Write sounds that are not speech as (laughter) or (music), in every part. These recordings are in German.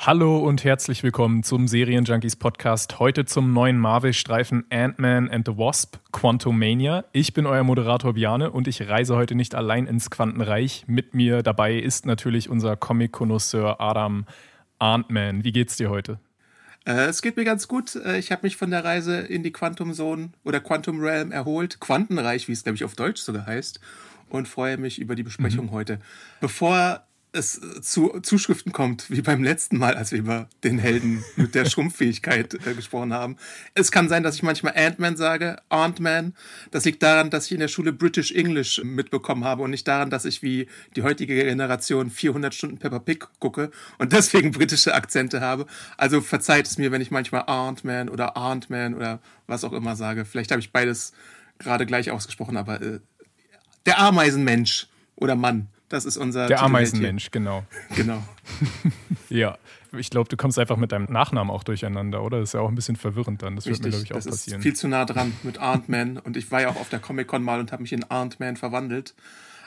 Hallo und herzlich willkommen zum Serienjunkies Podcast. Heute zum neuen Marvel-Streifen Ant-Man and the Wasp, Quantumania. Ich bin euer Moderator Biane und ich reise heute nicht allein ins Quantenreich. Mit mir dabei ist natürlich unser Comic-Konnoisseur Adam Ant-Man. Wie geht's dir heute? Äh, es geht mir ganz gut. Äh, ich habe mich von der Reise in die Quantum Zone oder Quantum Realm erholt. Quantenreich, wie es, glaube ich, auf Deutsch sogar heißt. Und freue mich über die Besprechung mhm. heute. Bevor es zu Zuschriften kommt, wie beim letzten Mal, als wir über den Helden mit der (laughs) Schrumpffähigkeit äh, gesprochen haben. Es kann sein, dass ich manchmal Ant-Man sage, Ant-Man. Das liegt daran, dass ich in der Schule British English mitbekommen habe und nicht daran, dass ich wie die heutige Generation 400 Stunden Peppa Pig gucke und deswegen britische Akzente habe. Also verzeiht es mir, wenn ich manchmal Ant-Man oder Ant-Man oder was auch immer sage. Vielleicht habe ich beides gerade gleich ausgesprochen, aber äh, der Ameisenmensch oder Mann das ist unser. Der Ameisenmensch, genau. (laughs) Genau. (laughs) ja. Ich glaube, du kommst einfach mit deinem Nachnamen auch durcheinander, oder? Das ist ja auch ein bisschen verwirrend dann. Das Richtig, wird mir, glaube ich, auch das passieren. Ist viel zu nah dran mit Ant-Man. Und ich war ja auch auf der Comic-Con mal und habe mich in Ant-Man verwandelt.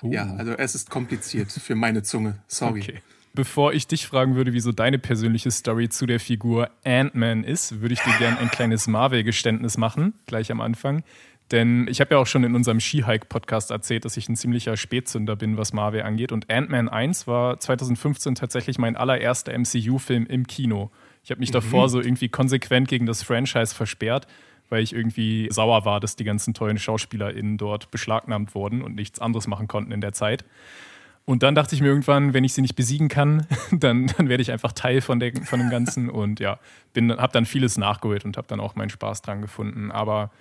Uh. Ja, also es ist kompliziert für meine Zunge. Sorry. Okay. Bevor ich dich fragen würde, wieso deine persönliche Story zu der Figur Ant-Man ist, würde ich dir gerne ein kleines Marvel-Geständnis machen, gleich am Anfang. Denn ich habe ja auch schon in unserem Ski-Hike-Podcast erzählt, dass ich ein ziemlicher Spätzünder bin, was Marvel angeht. Und Ant-Man 1 war 2015 tatsächlich mein allererster MCU-Film im Kino. Ich habe mich mhm. davor so irgendwie konsequent gegen das Franchise versperrt, weil ich irgendwie sauer war, dass die ganzen tollen SchauspielerInnen dort beschlagnahmt wurden und nichts anderes machen konnten in der Zeit. Und dann dachte ich mir irgendwann, wenn ich sie nicht besiegen kann, (laughs) dann, dann werde ich einfach Teil von, der, von dem Ganzen und ja, habe dann vieles nachgeholt und habe dann auch meinen Spaß dran gefunden. Aber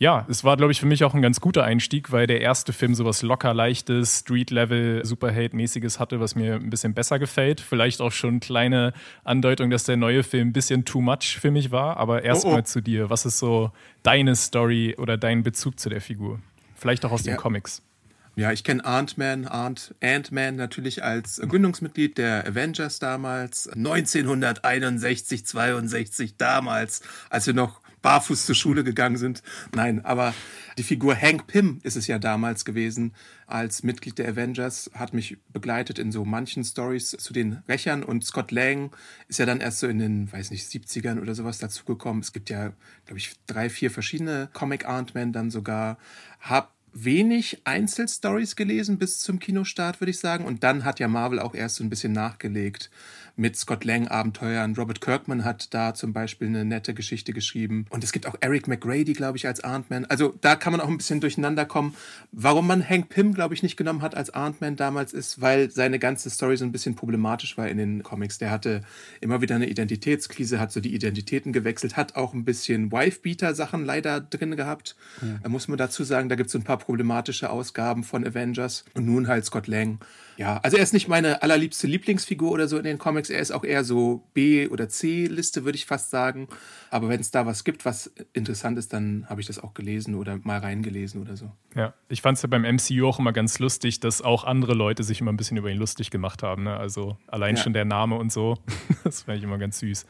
ja, es war, glaube ich, für mich auch ein ganz guter Einstieg, weil der erste Film sowas locker leichtes, Street-Level, Superhate-mäßiges hatte, was mir ein bisschen besser gefällt. Vielleicht auch schon kleine Andeutung, dass der neue Film ein bisschen too much für mich war. Aber erstmal oh, oh. zu dir. Was ist so deine Story oder dein Bezug zu der Figur? Vielleicht auch aus ja. den Comics. Ja, ich kenne Ant-Man, Ant-Man natürlich als Gründungsmitglied der Avengers damals, 1961, 62 damals, als wir noch barfuß zur Schule gegangen sind. Nein, aber die Figur Hank Pym ist es ja damals gewesen, als Mitglied der Avengers, hat mich begleitet in so manchen Stories zu den Rächern und Scott Lang ist ja dann erst so in den, weiß nicht, 70ern oder sowas dazugekommen. Es gibt ja, glaube ich, drei, vier verschiedene Comic Ant-Man dann sogar. Hab wenig Einzelstories gelesen bis zum Kinostart, würde ich sagen. Und dann hat ja Marvel auch erst so ein bisschen nachgelegt mit Scott Lang Abenteuern. Robert Kirkman hat da zum Beispiel eine nette Geschichte geschrieben. Und es gibt auch Eric McGrady, glaube ich, als Ant-Man. Also da kann man auch ein bisschen durcheinander kommen. Warum man Hank Pym, glaube ich, nicht genommen hat als Ant-Man damals ist, weil seine ganze Story so ein bisschen problematisch war in den Comics. Der hatte immer wieder eine Identitätskrise, hat so die Identitäten gewechselt, hat auch ein bisschen Wife-Beater-Sachen leider drin gehabt. Ja. Da muss man dazu sagen, da gibt es so ein paar problematische Ausgaben von Avengers. Und nun halt Scott Lang ja, also er ist nicht meine allerliebste Lieblingsfigur oder so in den Comics. Er ist auch eher so B- oder C-Liste, würde ich fast sagen. Aber wenn es da was gibt, was interessant ist, dann habe ich das auch gelesen oder mal reingelesen oder so. Ja, ich fand es ja beim MCU auch immer ganz lustig, dass auch andere Leute sich immer ein bisschen über ihn lustig gemacht haben. Ne? Also allein ja. schon der Name und so. (laughs) das fand ich immer ganz süß.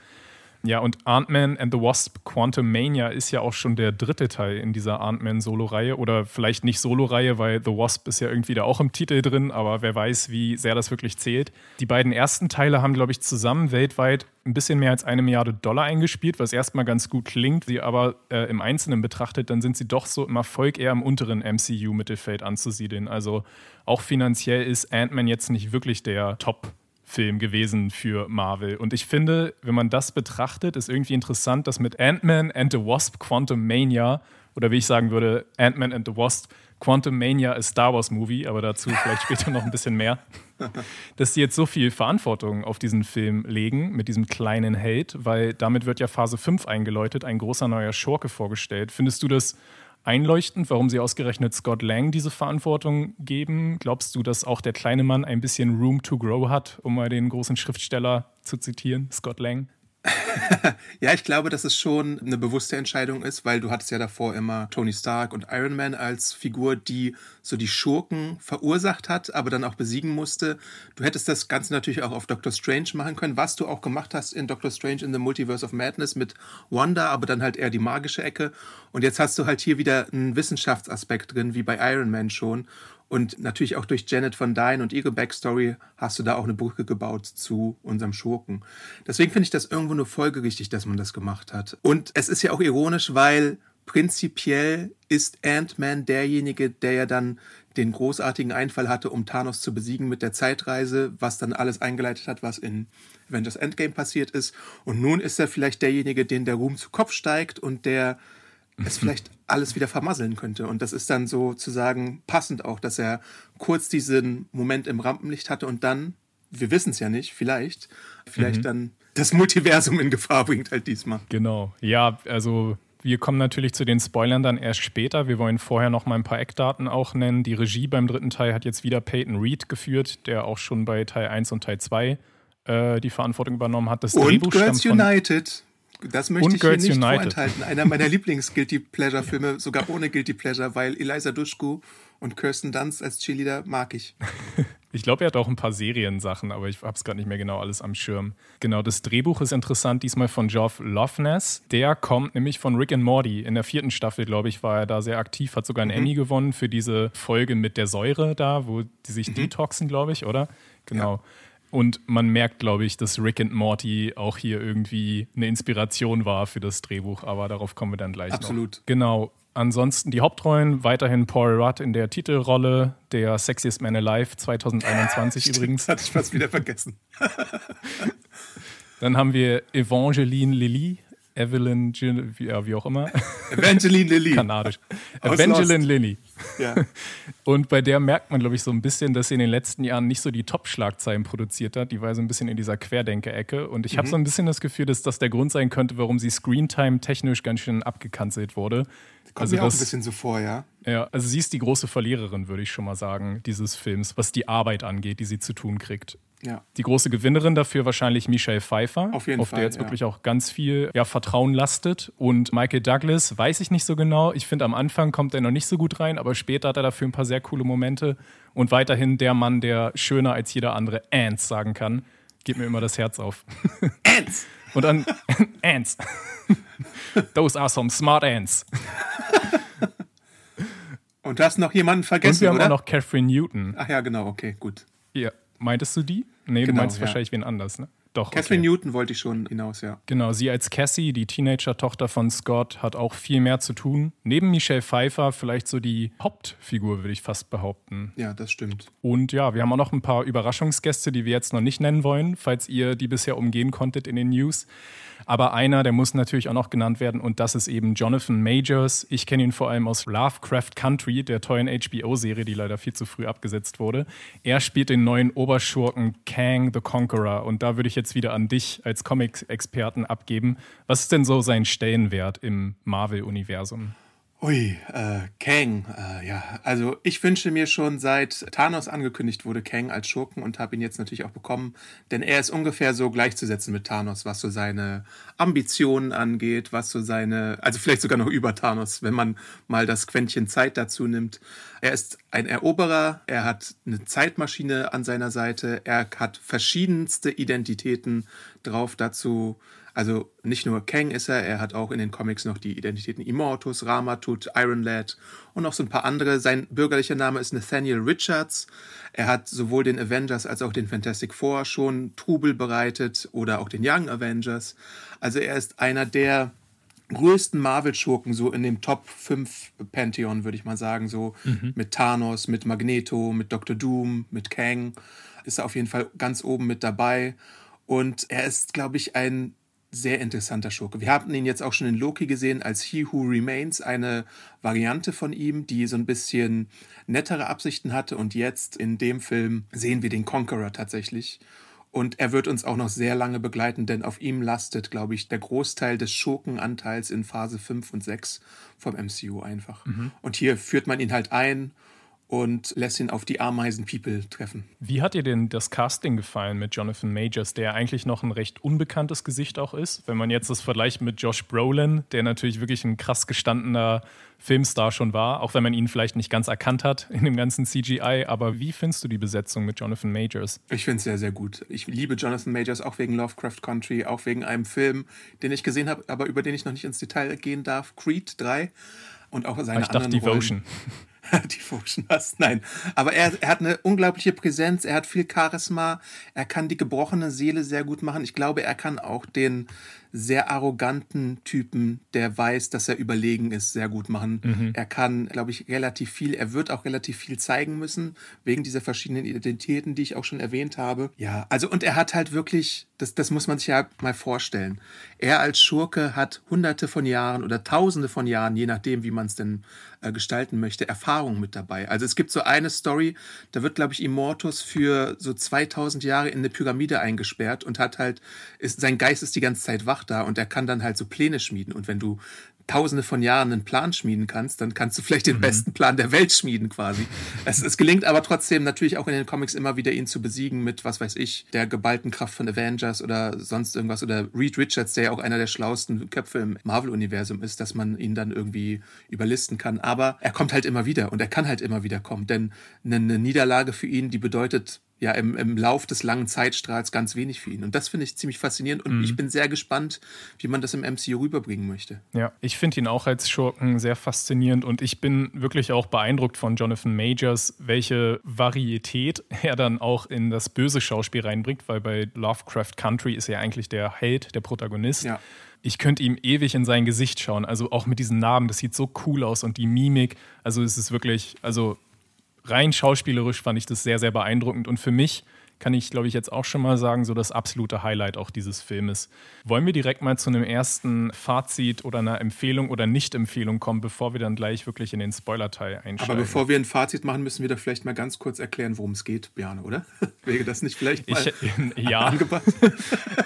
Ja, und Ant-Man and the Wasp Quantum Mania ist ja auch schon der dritte Teil in dieser Ant-Man-Solo-Reihe. Oder vielleicht nicht Solo-Reihe, weil The Wasp ist ja irgendwie da auch im Titel drin, aber wer weiß, wie sehr das wirklich zählt. Die beiden ersten Teile haben, glaube ich, zusammen weltweit ein bisschen mehr als eine Milliarde Dollar eingespielt, was erstmal ganz gut klingt. Sie aber äh, im Einzelnen betrachtet, dann sind sie doch so im Erfolg eher im unteren MCU-Mittelfeld anzusiedeln. Also auch finanziell ist Ant-Man jetzt nicht wirklich der Top- Film gewesen für Marvel. Und ich finde, wenn man das betrachtet, ist irgendwie interessant, dass mit Ant-Man and the Wasp Quantum Mania, oder wie ich sagen würde, Ant-Man and the Wasp Quantum Mania ist Star Wars Movie, aber dazu vielleicht später noch ein bisschen mehr, (laughs) dass sie jetzt so viel Verantwortung auf diesen Film legen mit diesem kleinen Held, weil damit wird ja Phase 5 eingeläutet, ein großer neuer Schurke vorgestellt. Findest du das einleuchtend, warum sie ausgerechnet Scott Lang diese Verantwortung geben. Glaubst du, dass auch der kleine Mann ein bisschen Room to Grow hat, um mal den großen Schriftsteller zu zitieren, Scott Lang? (laughs) ja, ich glaube, dass es schon eine bewusste Entscheidung ist, weil du hattest ja davor immer Tony Stark und Iron Man als Figur, die so die Schurken verursacht hat, aber dann auch besiegen musste. Du hättest das Ganze natürlich auch auf Doctor Strange machen können, was du auch gemacht hast in Doctor Strange in the Multiverse of Madness mit Wanda, aber dann halt eher die magische Ecke. Und jetzt hast du halt hier wieder einen Wissenschaftsaspekt drin, wie bei Iron Man schon. Und natürlich auch durch Janet von Dyne und ihre Backstory hast du da auch eine Brücke gebaut zu unserem Schurken. Deswegen finde ich das irgendwo nur folgerichtig, dass man das gemacht hat. Und es ist ja auch ironisch, weil prinzipiell ist Ant-Man derjenige, der ja dann den großartigen Einfall hatte, um Thanos zu besiegen mit der Zeitreise, was dann alles eingeleitet hat, was in Avengers Endgame passiert ist. Und nun ist er vielleicht derjenige, den der Ruhm zu Kopf steigt und der es vielleicht alles wieder vermasseln könnte. Und das ist dann sozusagen passend auch, dass er kurz diesen Moment im Rampenlicht hatte und dann, wir wissen es ja nicht, vielleicht, vielleicht mhm. dann das Multiversum in Gefahr bringt halt diesmal. Genau. Ja, also wir kommen natürlich zu den Spoilern dann erst später. Wir wollen vorher noch mal ein paar Eckdaten auch nennen. Die Regie beim dritten Teil hat jetzt wieder Peyton Reed geführt, der auch schon bei Teil 1 und Teil 2 äh, die Verantwortung übernommen hat. Das und Drehbuch Girls United. Das möchte ich hier nicht United. vorenthalten. Einer meiner (laughs) Lieblings-Guilty Pleasure-Filme, sogar ohne Guilty Pleasure, weil Eliza Dushku und Kirsten Dunst als Cheerleader mag ich. (laughs) Ich glaube, er hat auch ein paar Seriensachen, aber ich habe es gerade nicht mehr genau alles am Schirm. Genau, das Drehbuch ist interessant, diesmal von Geoff Loveness. Der kommt nämlich von Rick and Morty. In der vierten Staffel, glaube ich, war er da sehr aktiv, hat sogar einen mhm. Emmy gewonnen für diese Folge mit der Säure da, wo die sich mhm. detoxen, glaube ich, oder? Genau. Ja. Und man merkt, glaube ich, dass Rick and Morty auch hier irgendwie eine Inspiration war für das Drehbuch, aber darauf kommen wir dann gleich Absolut. noch. Genau. Ansonsten die Hauptrollen weiterhin Paul Rudd in der Titelrolle, der Sexiest Man Alive 2021 (laughs) Stimmt, übrigens. Hatte ich fast wieder vergessen. (laughs) Dann haben wir Evangeline Lilly Evelyn, ja, wie auch immer. (laughs) Evangeline Lilly. Kanadisch. Evangeline Lilly. Ja. (laughs) Und bei der merkt man, glaube ich, so ein bisschen, dass sie in den letzten Jahren nicht so die Top-Schlagzeilen produziert hat. Die war so ein bisschen in dieser Querdenker-Ecke. Und ich mhm. habe so ein bisschen das Gefühl, dass das der Grund sein könnte, warum sie Screentime technisch ganz schön abgekanzelt wurde. Kommt also mir das, auch ein bisschen so vor, ja. Ja, also sie ist die große Verliererin, würde ich schon mal sagen, dieses Films, was die Arbeit angeht, die sie zu tun kriegt. Ja. Die große Gewinnerin dafür wahrscheinlich Michelle Pfeiffer, auf, jeden auf Fall, der jetzt ja. wirklich auch ganz viel ja, Vertrauen lastet. Und Michael Douglas weiß ich nicht so genau. Ich finde, am Anfang kommt er noch nicht so gut rein, aber später hat er dafür ein paar sehr coole Momente. Und weiterhin der Mann, der schöner als jeder andere Ants sagen kann. Geht mir immer das Herz auf. (laughs) Ants! Und dann (laughs) Ants. (laughs) Those are some smart ants. Und du hast noch jemanden vergessen, Und wir haben oder? auch noch Catherine Newton. Ach ja, genau, okay, gut. Ja, meintest du die? Nee, genau, du meinst ja. wahrscheinlich wen anders, ne? Doch. Catherine okay. Newton wollte ich schon hinaus, ja. Genau, sie als Cassie, die Teenager-Tochter von Scott, hat auch viel mehr zu tun. Neben Michelle Pfeiffer vielleicht so die Hauptfigur, würde ich fast behaupten. Ja, das stimmt. Und ja, wir haben auch noch ein paar Überraschungsgäste, die wir jetzt noch nicht nennen wollen, falls ihr die bisher umgehen konntet in den News. Aber einer, der muss natürlich auch noch genannt werden und das ist eben Jonathan Majors. Ich kenne ihn vor allem aus Lovecraft Country, der tollen HBO-Serie, die leider viel zu früh abgesetzt wurde. Er spielt den neuen Oberschurken Kang the Conqueror und da würde ich jetzt wieder an dich als Comic-Experten abgeben. Was ist denn so sein Stellenwert im Marvel-Universum? Ui, äh, Kang, äh, ja. Also ich wünsche mir schon seit Thanos angekündigt wurde, Kang als Schurken und habe ihn jetzt natürlich auch bekommen, denn er ist ungefähr so gleichzusetzen mit Thanos, was so seine Ambitionen angeht, was so seine, also vielleicht sogar noch über Thanos, wenn man mal das Quäntchen Zeit dazu nimmt. Er ist ein Eroberer, er hat eine Zeitmaschine an seiner Seite, er hat verschiedenste Identitäten drauf dazu also nicht nur Kang ist er, er hat auch in den Comics noch die Identitäten Immortus, Ramatut, Iron Lad und noch so ein paar andere. Sein bürgerlicher Name ist Nathaniel Richards. Er hat sowohl den Avengers als auch den Fantastic Four schon Trubel bereitet oder auch den Young Avengers. Also er ist einer der größten Marvel-Schurken, so in dem Top 5 Pantheon, würde ich mal sagen, so mhm. mit Thanos, mit Magneto, mit Dr. Doom, mit Kang, ist er auf jeden Fall ganz oben mit dabei. Und er ist, glaube ich, ein sehr interessanter Schurke. Wir haben ihn jetzt auch schon in Loki gesehen als He Who Remains, eine Variante von ihm, die so ein bisschen nettere Absichten hatte. Und jetzt in dem Film sehen wir den Conqueror tatsächlich. Und er wird uns auch noch sehr lange begleiten, denn auf ihm lastet, glaube ich, der Großteil des Schurkenanteils in Phase 5 und 6 vom MCU einfach. Mhm. Und hier führt man ihn halt ein und lässt ihn auf die Ameisen-People treffen. Wie hat dir denn das Casting gefallen mit Jonathan Majors, der eigentlich noch ein recht unbekanntes Gesicht auch ist? Wenn man jetzt das vergleicht mit Josh Brolin, der natürlich wirklich ein krass gestandener Filmstar schon war, auch wenn man ihn vielleicht nicht ganz erkannt hat in dem ganzen CGI. Aber wie findest du die Besetzung mit Jonathan Majors? Ich finde es sehr, sehr gut. Ich liebe Jonathan Majors auch wegen Lovecraft Country, auch wegen einem Film, den ich gesehen habe, aber über den ich noch nicht ins Detail gehen darf, Creed 3 und auch seine ich anderen dachte Devotion. Rollen. (laughs) (laughs) Devotion hast. Nein. Aber er, er hat eine unglaubliche Präsenz, er hat viel Charisma, er kann die gebrochene Seele sehr gut machen. Ich glaube, er kann auch den sehr arroganten Typen, der weiß, dass er überlegen ist, sehr gut machen. Mhm. Er kann, glaube ich, relativ viel, er wird auch relativ viel zeigen müssen, wegen dieser verschiedenen Identitäten, die ich auch schon erwähnt habe. Ja, also und er hat halt wirklich, das, das muss man sich ja mal vorstellen. Er als Schurke hat hunderte von Jahren oder tausende von Jahren, je nachdem, wie man es denn äh, gestalten möchte, Erfahrung mit dabei. Also es gibt so eine Story, da wird, glaube ich, Immortus für so 2000 Jahre in eine Pyramide eingesperrt und hat halt, ist, sein Geist ist die ganze Zeit wach da und er kann dann halt so Pläne schmieden. Und wenn du tausende von Jahren einen Plan schmieden kannst, dann kannst du vielleicht den mhm. besten Plan der Welt schmieden quasi. es, es gelingt aber trotzdem natürlich auch in den Comics immer wieder ihn zu besiegen mit, was weiß ich, der geballten Kraft von Avengers oder sonst irgendwas oder Reed Richards, der ja auch einer der schlauesten Köpfe im Marvel-Universum ist, dass man ihn dann irgendwie überlisten kann. Aber er kommt halt immer wieder und er kann halt immer wieder kommen, denn eine Niederlage für ihn, die bedeutet ja im, im Lauf des langen Zeitstrahls ganz wenig für ihn. Und das finde ich ziemlich faszinierend und mhm. ich bin sehr gespannt, wie man das im MCU rüberbringen möchte. Ja, ich finde ihn auch als Schurken sehr faszinierend und ich bin wirklich auch beeindruckt von Jonathan Majors, welche Varietät er dann auch in das böse Schauspiel reinbringt, weil bei Lovecraft Country ist er eigentlich der Held, der Protagonist. Ja ich könnte ihm ewig in sein Gesicht schauen. Also auch mit diesen Narben, das sieht so cool aus und die Mimik. Also es ist wirklich, also rein schauspielerisch fand ich das sehr, sehr beeindruckend. Und für mich kann ich, glaube ich, jetzt auch schon mal sagen, so das absolute Highlight auch dieses Filmes. Wollen wir direkt mal zu einem ersten Fazit oder einer Empfehlung oder Nicht-Empfehlung kommen, bevor wir dann gleich wirklich in den Spoiler-Teil einsteigen? Aber bevor wir ein Fazit machen, müssen wir da vielleicht mal ganz kurz erklären, worum es geht, Björn, oder? (laughs) Wäre das nicht vielleicht mal (laughs) (laughs) ich, Ja, angepasst?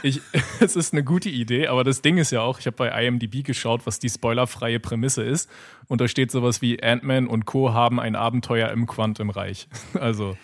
ich, es ist eine gute Idee, aber das Ding ist ja auch, ich habe bei IMDb geschaut, was die spoilerfreie Prämisse ist und da steht sowas wie Ant-Man und Co. haben ein Abenteuer im Quantum-Reich. Also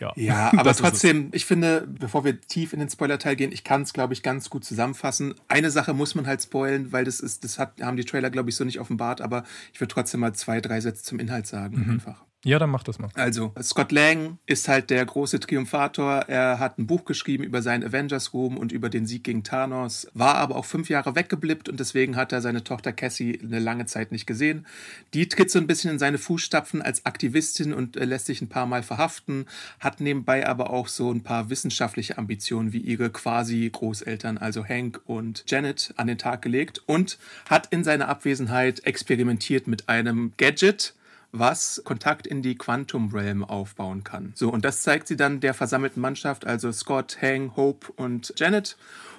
ja, ja (laughs) aber trotzdem, ich finde, bevor wir tief in den Spoiler-Teil gehen, ich kann es, glaube ich, ganz gut zusammenfassen. Eine Sache muss man halt spoilen, weil das ist, das hat, haben die Trailer, glaube ich, so nicht offenbart, aber ich würde trotzdem mal zwei, drei Sätze zum Inhalt sagen, mhm. einfach. Ja, dann mach das mal. Also, Scott Lang ist halt der große Triumphator. Er hat ein Buch geschrieben über seinen Avengers-Ruhm und über den Sieg gegen Thanos, war aber auch fünf Jahre weggeblippt und deswegen hat er seine Tochter Cassie eine lange Zeit nicht gesehen. Die tritt so ein bisschen in seine Fußstapfen als Aktivistin und äh, lässt sich ein paar Mal verhaften, hat nebenbei aber auch so ein paar wissenschaftliche Ambitionen wie ihre quasi Großeltern, also Hank und Janet, an den Tag gelegt und hat in seiner Abwesenheit experimentiert mit einem Gadget, was Kontakt in die Quantum Realm aufbauen kann. So, und das zeigt sie dann der versammelten Mannschaft, also Scott, Hang, Hope und Janet.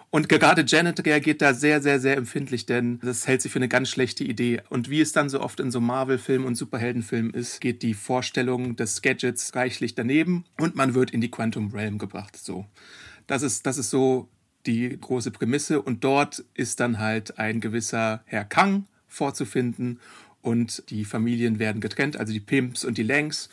Und gerade Janet reagiert da sehr, sehr, sehr empfindlich, denn das hält sie für eine ganz schlechte Idee. Und wie es dann so oft in so Marvel-Filmen und Superheldenfilmen ist, geht die Vorstellung des Gadgets reichlich daneben und man wird in die Quantum Realm gebracht. So. Das ist, das ist so die große Prämisse. Und dort ist dann halt ein gewisser Herr Kang vorzufinden und die Familien werden getrennt, also die Pimps und die Langs.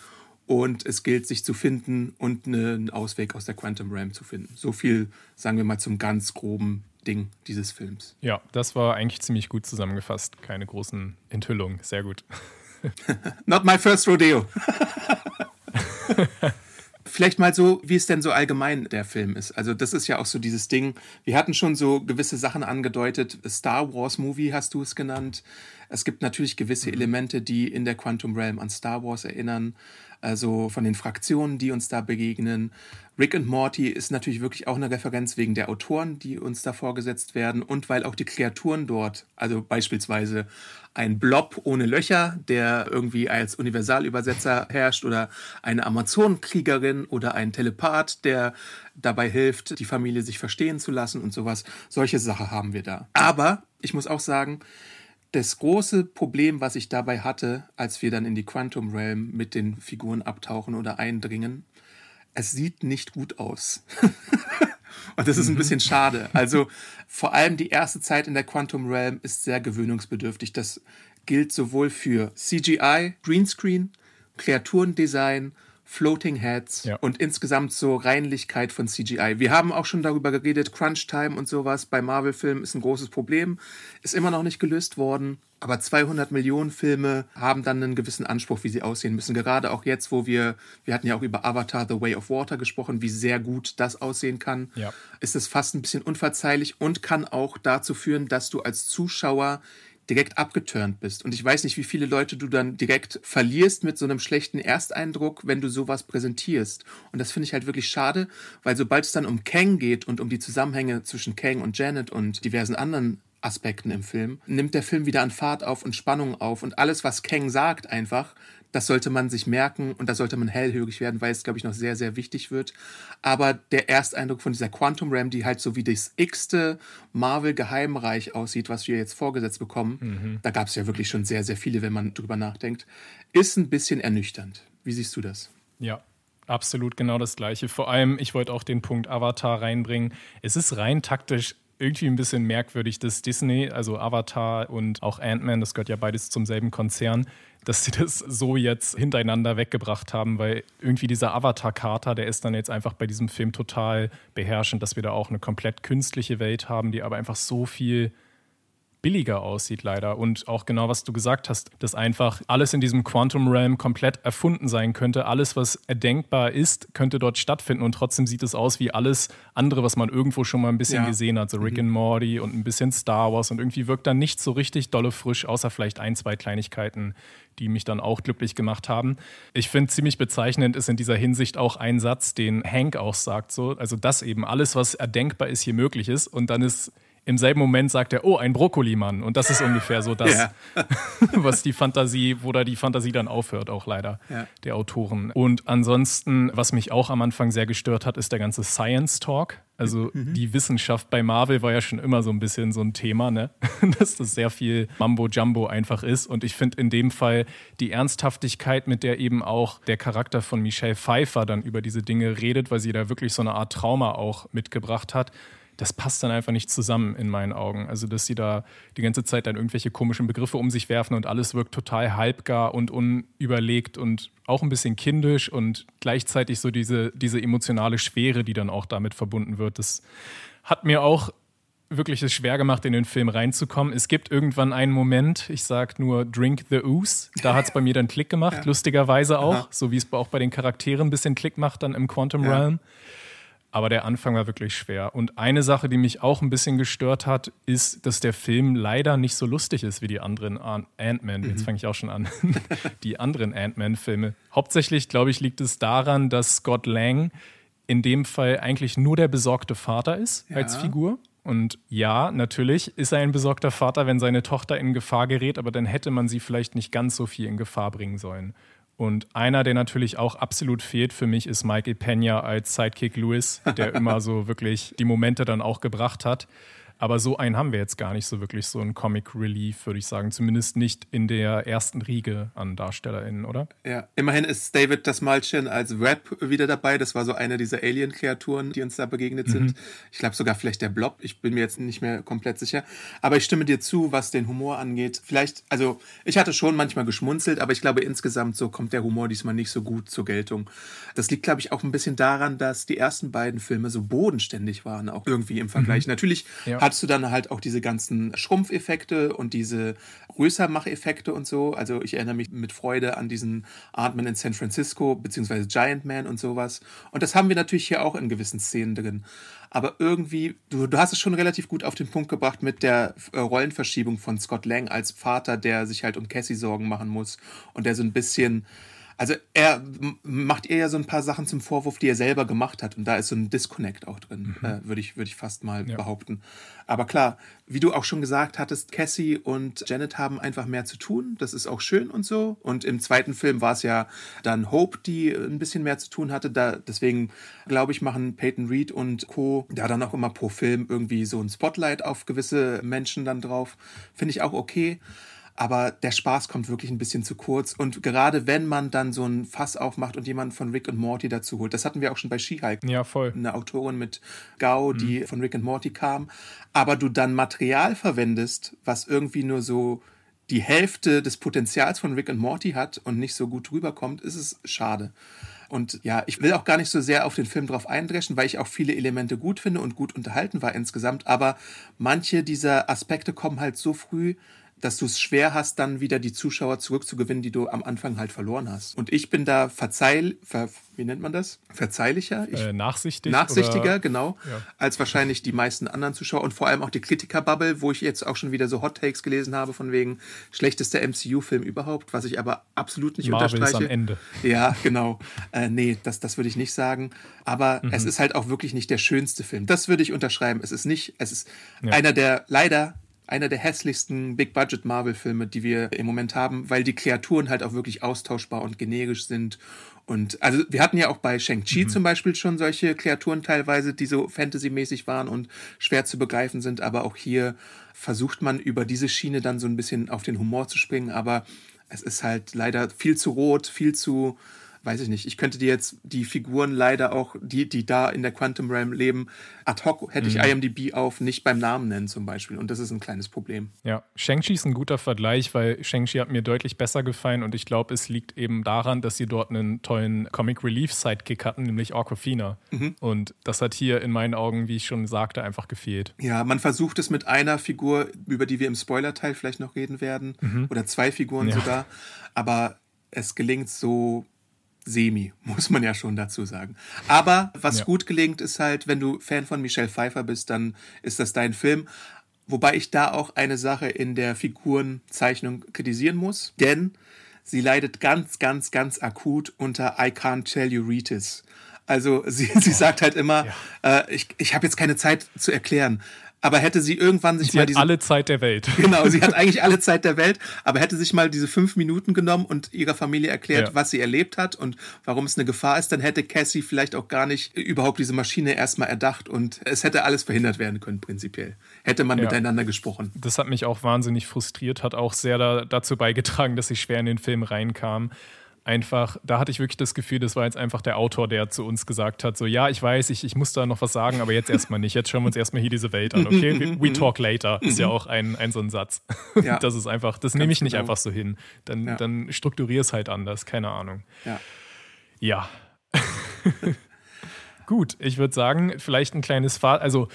Und es gilt, sich zu finden und einen Ausweg aus der Quantum Realm zu finden. So viel, sagen wir mal, zum ganz groben Ding dieses Films. Ja, das war eigentlich ziemlich gut zusammengefasst. Keine großen Enthüllungen. Sehr gut. (laughs) Not my first rodeo. (laughs) Vielleicht mal so, wie es denn so allgemein der Film ist. Also das ist ja auch so dieses Ding. Wir hatten schon so gewisse Sachen angedeutet. Star Wars Movie hast du es genannt. Es gibt natürlich gewisse mhm. Elemente, die in der Quantum Realm an Star Wars erinnern. Also von den Fraktionen, die uns da begegnen. Rick und Morty ist natürlich wirklich auch eine Referenz wegen der Autoren, die uns da vorgesetzt werden und weil auch die Kreaturen dort, also beispielsweise ein Blob ohne Löcher, der irgendwie als Universalübersetzer herrscht oder eine Amazonenkriegerin oder ein Telepath, der dabei hilft, die Familie sich verstehen zu lassen und sowas. Solche Sachen haben wir da. Aber ich muss auch sagen, das große Problem, was ich dabei hatte, als wir dann in die Quantum Realm mit den Figuren abtauchen oder eindringen, es sieht nicht gut aus. (laughs) Und das ist ein bisschen schade. Also vor allem die erste Zeit in der Quantum Realm ist sehr gewöhnungsbedürftig. Das gilt sowohl für CGI, Greenscreen, Kreaturendesign, Floating Heads ja. und insgesamt so Reinlichkeit von CGI. Wir haben auch schon darüber geredet, Crunch Time und sowas bei Marvel-Filmen ist ein großes Problem, ist immer noch nicht gelöst worden. Aber 200 Millionen Filme haben dann einen gewissen Anspruch, wie sie aussehen müssen. Gerade auch jetzt, wo wir, wir hatten ja auch über Avatar The Way of Water gesprochen, wie sehr gut das aussehen kann, ja. ist es fast ein bisschen unverzeihlich und kann auch dazu führen, dass du als Zuschauer direkt abgeturnt bist. Und ich weiß nicht, wie viele Leute du dann direkt verlierst mit so einem schlechten Ersteindruck, wenn du sowas präsentierst. Und das finde ich halt wirklich schade, weil sobald es dann um Kang geht und um die Zusammenhänge zwischen Kang und Janet und diversen anderen Aspekten im Film, nimmt der Film wieder an Fahrt auf und Spannung auf und alles, was Kang sagt, einfach, das sollte man sich merken und da sollte man hellhörig werden, weil es, glaube ich, noch sehr, sehr wichtig wird. Aber der Ersteindruck von dieser Quantum Ram, die halt so wie das x-te Marvel-Geheimreich aussieht, was wir jetzt vorgesetzt bekommen, mhm. da gab es ja wirklich schon sehr, sehr viele, wenn man drüber nachdenkt, ist ein bisschen ernüchternd. Wie siehst du das? Ja, absolut genau das Gleiche. Vor allem, ich wollte auch den Punkt Avatar reinbringen. Es ist rein taktisch irgendwie ein bisschen merkwürdig, dass Disney, also Avatar und auch Ant-Man, das gehört ja beides zum selben Konzern, dass sie das so jetzt hintereinander weggebracht haben, weil irgendwie dieser Avatar-Kater, der ist dann jetzt einfach bei diesem Film total beherrschend, dass wir da auch eine komplett künstliche Welt haben, die aber einfach so viel billiger aussieht, leider. Und auch genau, was du gesagt hast, dass einfach alles in diesem Quantum Realm komplett erfunden sein könnte. Alles, was erdenkbar ist, könnte dort stattfinden. Und trotzdem sieht es aus wie alles andere, was man irgendwo schon mal ein bisschen ja. gesehen hat. So Rick mhm. and Morty und ein bisschen Star Wars. Und irgendwie wirkt dann nicht so richtig dolle frisch, außer vielleicht ein, zwei Kleinigkeiten, die mich dann auch glücklich gemacht haben. Ich finde ziemlich bezeichnend ist in dieser Hinsicht auch ein Satz, den Hank auch sagt, so, also dass eben alles, was erdenkbar ist, hier möglich ist. Und dann ist im selben Moment sagt er, oh, ein Brokkolimann. Und das ist ungefähr so das, ja. (laughs) was die Fantasie, wo da die Fantasie dann aufhört, auch leider, ja. der Autoren. Und ansonsten, was mich auch am Anfang sehr gestört hat, ist der ganze Science Talk. Also mhm. die Wissenschaft bei Marvel war ja schon immer so ein bisschen so ein Thema, ne? (laughs) dass das sehr viel Mambo Jumbo einfach ist. Und ich finde in dem Fall die Ernsthaftigkeit, mit der eben auch der Charakter von Michelle Pfeiffer dann über diese Dinge redet, weil sie da wirklich so eine Art Trauma auch mitgebracht hat, das passt dann einfach nicht zusammen in meinen Augen. Also, dass sie da die ganze Zeit dann irgendwelche komischen Begriffe um sich werfen und alles wirkt total halbgar und unüberlegt und auch ein bisschen kindisch und gleichzeitig so diese, diese emotionale Schwere, die dann auch damit verbunden wird. Das hat mir auch wirklich es schwer gemacht, in den Film reinzukommen. Es gibt irgendwann einen Moment, ich sage nur Drink the Ooze, da hat es bei mir dann Klick gemacht, (laughs) ja. lustigerweise auch, Aha. so wie es auch bei den Charakteren ein bisschen Klick macht dann im Quantum ja. Realm. Aber der Anfang war wirklich schwer. Und eine Sache, die mich auch ein bisschen gestört hat, ist, dass der Film leider nicht so lustig ist wie die anderen Ant-Man. Mhm. Jetzt fange ich auch schon an. (laughs) die anderen Ant-Man-Filme. Hauptsächlich, glaube ich, liegt es daran, dass Scott Lang in dem Fall eigentlich nur der besorgte Vater ist ja. als Figur. Und ja, natürlich ist er ein besorgter Vater, wenn seine Tochter in Gefahr gerät, aber dann hätte man sie vielleicht nicht ganz so viel in Gefahr bringen sollen. Und einer, der natürlich auch absolut fehlt für mich, ist Michael Pena als Sidekick Lewis, der immer so wirklich die Momente dann auch gebracht hat. Aber so einen haben wir jetzt gar nicht so wirklich, so ein Comic Relief, würde ich sagen. Zumindest nicht in der ersten Riege an DarstellerInnen, oder? Ja, immerhin ist David das Malchen als Rap wieder dabei. Das war so eine dieser Alien-Kreaturen, die uns da begegnet sind. Mhm. Ich glaube sogar vielleicht der Blob. Ich bin mir jetzt nicht mehr komplett sicher. Aber ich stimme dir zu, was den Humor angeht. Vielleicht, also ich hatte schon manchmal geschmunzelt, aber ich glaube insgesamt so kommt der Humor diesmal nicht so gut zur Geltung. Das liegt, glaube ich, auch ein bisschen daran, dass die ersten beiden Filme so bodenständig waren, auch irgendwie im Vergleich. Mhm. Natürlich ja hattest du dann halt auch diese ganzen Schrumpfeffekte und diese Größermacheffekte und so. Also ich erinnere mich mit Freude an diesen Ant-Man in San Francisco, beziehungsweise Giant Man und sowas. Und das haben wir natürlich hier auch in gewissen Szenen drin. Aber irgendwie, du, du hast es schon relativ gut auf den Punkt gebracht mit der äh, Rollenverschiebung von Scott Lang als Vater, der sich halt um Cassie Sorgen machen muss und der so ein bisschen also er macht ihr ja so ein paar Sachen zum Vorwurf, die er selber gemacht hat. Und da ist so ein Disconnect auch drin, mhm. äh, würde ich, würd ich fast mal ja. behaupten. Aber klar, wie du auch schon gesagt hattest, Cassie und Janet haben einfach mehr zu tun. Das ist auch schön und so. Und im zweiten Film war es ja dann Hope, die ein bisschen mehr zu tun hatte. Da, deswegen, glaube ich, machen Peyton Reed und Co. da dann auch immer pro Film irgendwie so ein Spotlight auf gewisse Menschen dann drauf. Finde ich auch okay. Aber der Spaß kommt wirklich ein bisschen zu kurz. Und gerade wenn man dann so ein Fass aufmacht und jemanden von Rick und Morty dazu holt, das hatten wir auch schon bei She-Hulk. Ja, voll. Eine Autorin mit Gao, die mhm. von Rick und Morty kam. Aber du dann Material verwendest, was irgendwie nur so die Hälfte des Potenzials von Rick und Morty hat und nicht so gut rüberkommt, ist es schade. Und ja, ich will auch gar nicht so sehr auf den Film drauf eindreschen, weil ich auch viele Elemente gut finde und gut unterhalten war insgesamt. Aber manche dieser Aspekte kommen halt so früh, dass du es schwer hast, dann wieder die Zuschauer zurückzugewinnen, die du am Anfang halt verloren hast. Und ich bin da verzeih, ver, wie nennt man das? Verzeihlicher? Ich, äh, nachsichtig. Nachsichtiger, oder? genau. Ja. Als wahrscheinlich die meisten anderen Zuschauer und vor allem auch die Kritiker-Bubble, wo ich jetzt auch schon wieder so Hot Takes gelesen habe, von wegen schlechtester MCU-Film überhaupt, was ich aber absolut nicht Marvel unterstreiche. Ist am Ende. Ja, genau. äh, nee, das, das würde ich nicht sagen. Aber mhm. es ist halt auch wirklich nicht der schönste Film. Das würde ich unterschreiben. Es ist nicht, es ist ja. einer der leider einer der hässlichsten Big-Budget-Marvel-Filme, die wir im Moment haben, weil die Kreaturen halt auch wirklich austauschbar und generisch sind. Und also wir hatten ja auch bei Shang-Chi mhm. zum Beispiel schon solche Kreaturen teilweise, die so Fantasy-mäßig waren und schwer zu begreifen sind, aber auch hier versucht man über diese Schiene dann so ein bisschen auf den Humor zu springen, aber es ist halt leider viel zu rot, viel zu weiß ich nicht, ich könnte dir jetzt die Figuren leider auch, die, die da in der Quantum Realm leben, ad hoc hätte ich mhm. IMDb auf, nicht beim Namen nennen zum Beispiel. Und das ist ein kleines Problem. Ja, Shang-Chi ist ein guter Vergleich, weil Shang-Chi hat mir deutlich besser gefallen und ich glaube, es liegt eben daran, dass sie dort einen tollen Comic Relief Sidekick hatten, nämlich Aquafina. Mhm. Und das hat hier in meinen Augen, wie ich schon sagte, einfach gefehlt. Ja, man versucht es mit einer Figur, über die wir im Spoiler-Teil vielleicht noch reden werden, mhm. oder zwei Figuren ja. sogar, aber es gelingt so semi, (laughs) muss man ja schon dazu sagen. Aber was ja. gut gelingt, ist halt, wenn du Fan von Michelle Pfeiffer bist, dann ist das dein Film. Wobei ich da auch eine Sache in der Figurenzeichnung kritisieren muss, denn sie leidet ganz, ganz, ganz akut unter I can't tell you Ritis. Also sie, (laughs) sie sagt halt immer, ja. äh, ich, ich habe jetzt keine Zeit zu erklären aber hätte sie irgendwann sich sie mal hat diese alle Zeit der Welt. (laughs) Genau, sie hat (laughs) eigentlich alle Zeit der Welt, aber hätte sich mal diese fünf Minuten genommen und ihrer Familie erklärt, ja. was sie erlebt hat und warum es eine Gefahr ist, dann hätte Cassie vielleicht auch gar nicht überhaupt diese Maschine erstmal erdacht und es hätte alles verhindert werden können, prinzipiell. Hätte man ja. miteinander gesprochen. Das hat mich auch wahnsinnig frustriert, hat auch sehr da, dazu beigetragen, dass ich schwer in den Film reinkam einfach, da hatte ich wirklich das Gefühl, das war jetzt einfach der Autor, der zu uns gesagt hat: so, ja, ich weiß, ich, ich muss da noch was sagen, aber jetzt erstmal nicht. Jetzt schauen wir uns erstmal hier diese Welt an, okay? We, we talk later ist ja auch ein, ein so ein Satz. Ja. (laughs) Das ist einfach, das nehme ich nicht genau. einfach so hin. Dann, ja. dann strukturiere es halt anders, keine Ahnung. Ja. Ja. (laughs) Gut, ich würde sagen, vielleicht ein kleines Fazit. Also,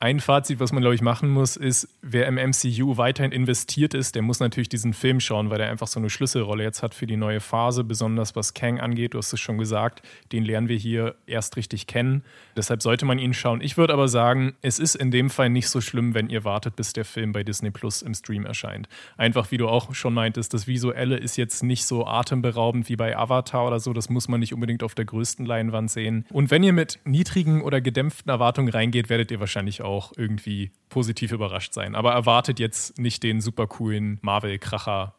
ein Fazit, was man, glaube ich, machen muss, ist, wer im MCU weiterhin investiert ist, der muss natürlich diesen Film schauen, weil er einfach so eine Schlüsselrolle jetzt hat für die neue Phase, besonders was Kang angeht. Du hast es schon gesagt, den lernen wir hier erst richtig kennen. Deshalb sollte man ihn schauen. Ich würde aber sagen, es ist in dem Fall nicht so schlimm, wenn ihr wartet, bis der Film bei Disney Plus im Stream erscheint. Einfach, wie du auch schon meintest, das Visuelle ist jetzt nicht so atemberaubend wie bei Avatar oder so. Das muss man nicht unbedingt auf der größten Leinwand sehen. Und wenn ihr mit niedrigen oder gedämpften Erwartungen reingeht, werdet ihr wahrscheinlich auch auch irgendwie positiv überrascht sein. Aber erwartet jetzt nicht den super coolen Marvel-Kracher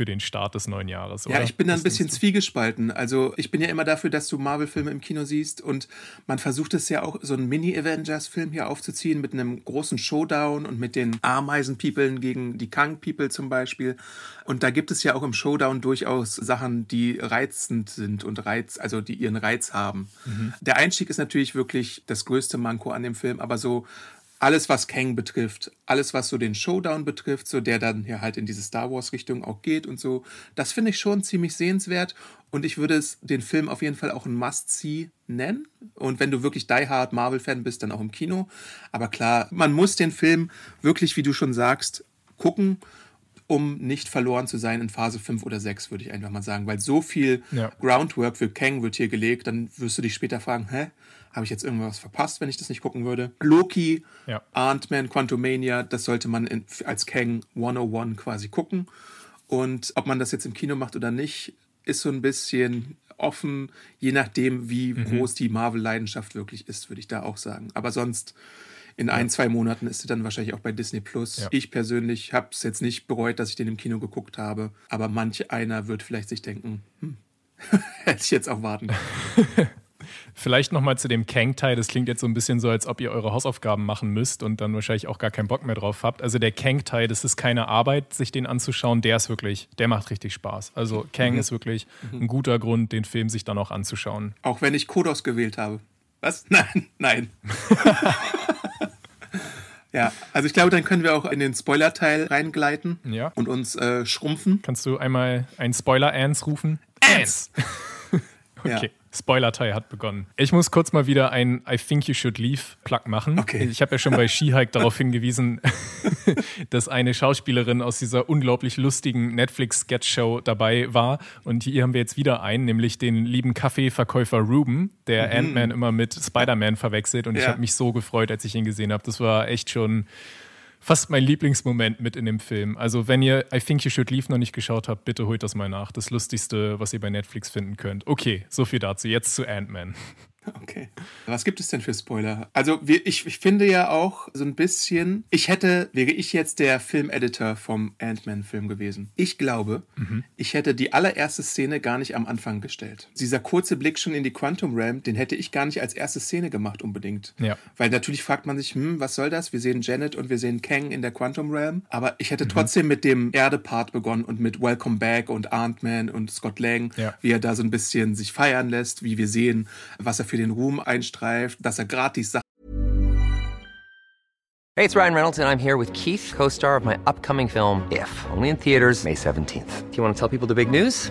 für den Start des neuen Jahres. Oder? Ja, ich bin da ein bisschen zwiegespalten. Also ich bin ja immer dafür, dass du Marvel-Filme im Kino siehst und man versucht es ja auch, so einen Mini-Avengers-Film hier aufzuziehen mit einem großen Showdown und mit den Ameisen-Peoplen gegen die Kang-People zum Beispiel. Und da gibt es ja auch im Showdown durchaus Sachen, die reizend sind und Reiz, also die ihren Reiz haben. Mhm. Der Einstieg ist natürlich wirklich das größte Manko an dem Film, aber so alles, was Kang betrifft, alles, was so den Showdown betrifft, so der dann hier halt in diese Star Wars-Richtung auch geht und so, das finde ich schon ziemlich sehenswert und ich würde es den Film auf jeden Fall auch ein Must-See nennen. Und wenn du wirklich Die Hard Marvel-Fan bist, dann auch im Kino. Aber klar, man muss den Film wirklich, wie du schon sagst, gucken, um nicht verloren zu sein in Phase 5 oder 6, würde ich einfach mal sagen. Weil so viel ja. Groundwork für Kang wird hier gelegt, dann wirst du dich später fragen, hä? Habe ich jetzt irgendwas verpasst, wenn ich das nicht gucken würde? Loki, ja. Ant-Man, Quantumania, das sollte man in, als Kang 101 quasi gucken. Und ob man das jetzt im Kino macht oder nicht, ist so ein bisschen offen, je nachdem, wie mhm. groß die Marvel-Leidenschaft wirklich ist, würde ich da auch sagen. Aber sonst in ein, zwei Monaten ist sie dann wahrscheinlich auch bei Disney Plus. Ja. Ich persönlich habe es jetzt nicht bereut, dass ich den im Kino geguckt habe, aber manch einer wird vielleicht sich denken, hm, (laughs) hätte ich jetzt auch warten. (laughs) Vielleicht nochmal zu dem Kang-Teil. Das klingt jetzt so ein bisschen so, als ob ihr eure Hausaufgaben machen müsst und dann wahrscheinlich auch gar keinen Bock mehr drauf habt. Also der Kang-Teil, das ist keine Arbeit, sich den anzuschauen. Der ist wirklich, der macht richtig Spaß. Also Kang mhm. ist wirklich mhm. ein guter Grund, den Film sich dann auch anzuschauen. Auch wenn ich Kodos gewählt habe. Was? (laughs) Nein, nein. (laughs) Ja, also ich glaube, dann können wir auch in den Spoiler-Teil reingleiten ja. und uns äh, schrumpfen. Kannst du einmal ein Spoiler-Ans rufen? Ants! (laughs) okay. Ja. Spoiler-Teil hat begonnen. Ich muss kurz mal wieder ein I think you should leave Plug machen. Okay. Ich habe ja schon bei (laughs) She-Hike darauf hingewiesen, (laughs) dass eine Schauspielerin aus dieser unglaublich lustigen Netflix-Sketch-Show dabei war. Und hier haben wir jetzt wieder einen, nämlich den lieben Kaffeeverkäufer Ruben, der mhm. Ant-Man immer mit Spider-Man verwechselt. Und ja. ich habe mich so gefreut, als ich ihn gesehen habe. Das war echt schon fast mein Lieblingsmoment mit in dem Film. Also, wenn ihr I Think You Should Leave noch nicht geschaut habt, bitte holt das mal nach. Das Lustigste, was ihr bei Netflix finden könnt. Okay, so viel dazu. Jetzt zu Ant-Man. (laughs) Okay. Was gibt es denn für Spoiler? Also, ich, ich finde ja auch so ein bisschen, ich hätte, wäre ich jetzt der Filmeditor vom Ant-Man-Film gewesen. Ich glaube, mhm. ich hätte die allererste Szene gar nicht am Anfang gestellt. Dieser kurze Blick schon in die Quantum Realm, den hätte ich gar nicht als erste Szene gemacht unbedingt. Ja. Weil natürlich fragt man sich, hm, was soll das? Wir sehen Janet und wir sehen Kang in der Quantum Realm. Aber ich hätte mhm. trotzdem mit dem Erde-Part begonnen und mit Welcome Back und Ant-Man und Scott Lang, ja. wie er da so ein bisschen sich feiern lässt, wie wir sehen, was er für den Ruhm einstreift, dass er gratis Sachen. Hey, it's Ryan Reynolds and I'm here with Keith, co-star of my upcoming film If, only in theaters May 17th. Do you want to tell people the big news?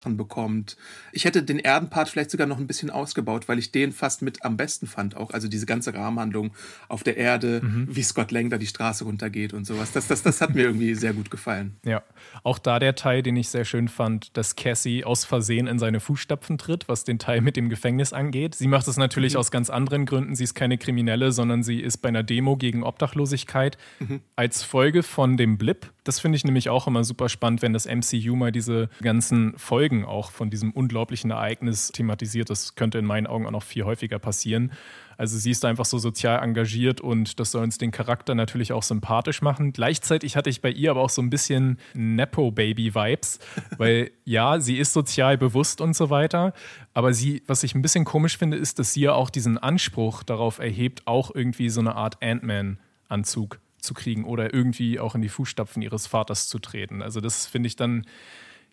Bekommt. Ich hätte den Erdenpart vielleicht sogar noch ein bisschen ausgebaut, weil ich den fast mit am besten fand auch. Also diese ganze Rahmenhandlung auf der Erde, mhm. wie Scott Lang da die Straße runtergeht und sowas. Das, das, das hat mir irgendwie sehr gut gefallen. Ja, auch da der Teil, den ich sehr schön fand, dass Cassie aus Versehen in seine Fußstapfen tritt, was den Teil mit dem Gefängnis angeht. Sie macht es natürlich mhm. aus ganz anderen Gründen. Sie ist keine Kriminelle, sondern sie ist bei einer Demo gegen Obdachlosigkeit mhm. als Folge von dem Blip. Das finde ich nämlich auch immer super spannend, wenn das MCU mal diese ganzen Folgen auch von diesem unglaublichen Ereignis thematisiert. Das könnte in meinen Augen auch noch viel häufiger passieren. Also sie ist einfach so sozial engagiert und das soll uns den Charakter natürlich auch sympathisch machen. Gleichzeitig hatte ich bei ihr aber auch so ein bisschen Nepo-Baby-Vibes, (laughs) weil ja, sie ist sozial bewusst und so weiter, aber sie, was ich ein bisschen komisch finde, ist, dass sie ja auch diesen Anspruch darauf erhebt, auch irgendwie so eine Art Ant-Man-Anzug zu kriegen oder irgendwie auch in die Fußstapfen ihres Vaters zu treten. Also das finde ich dann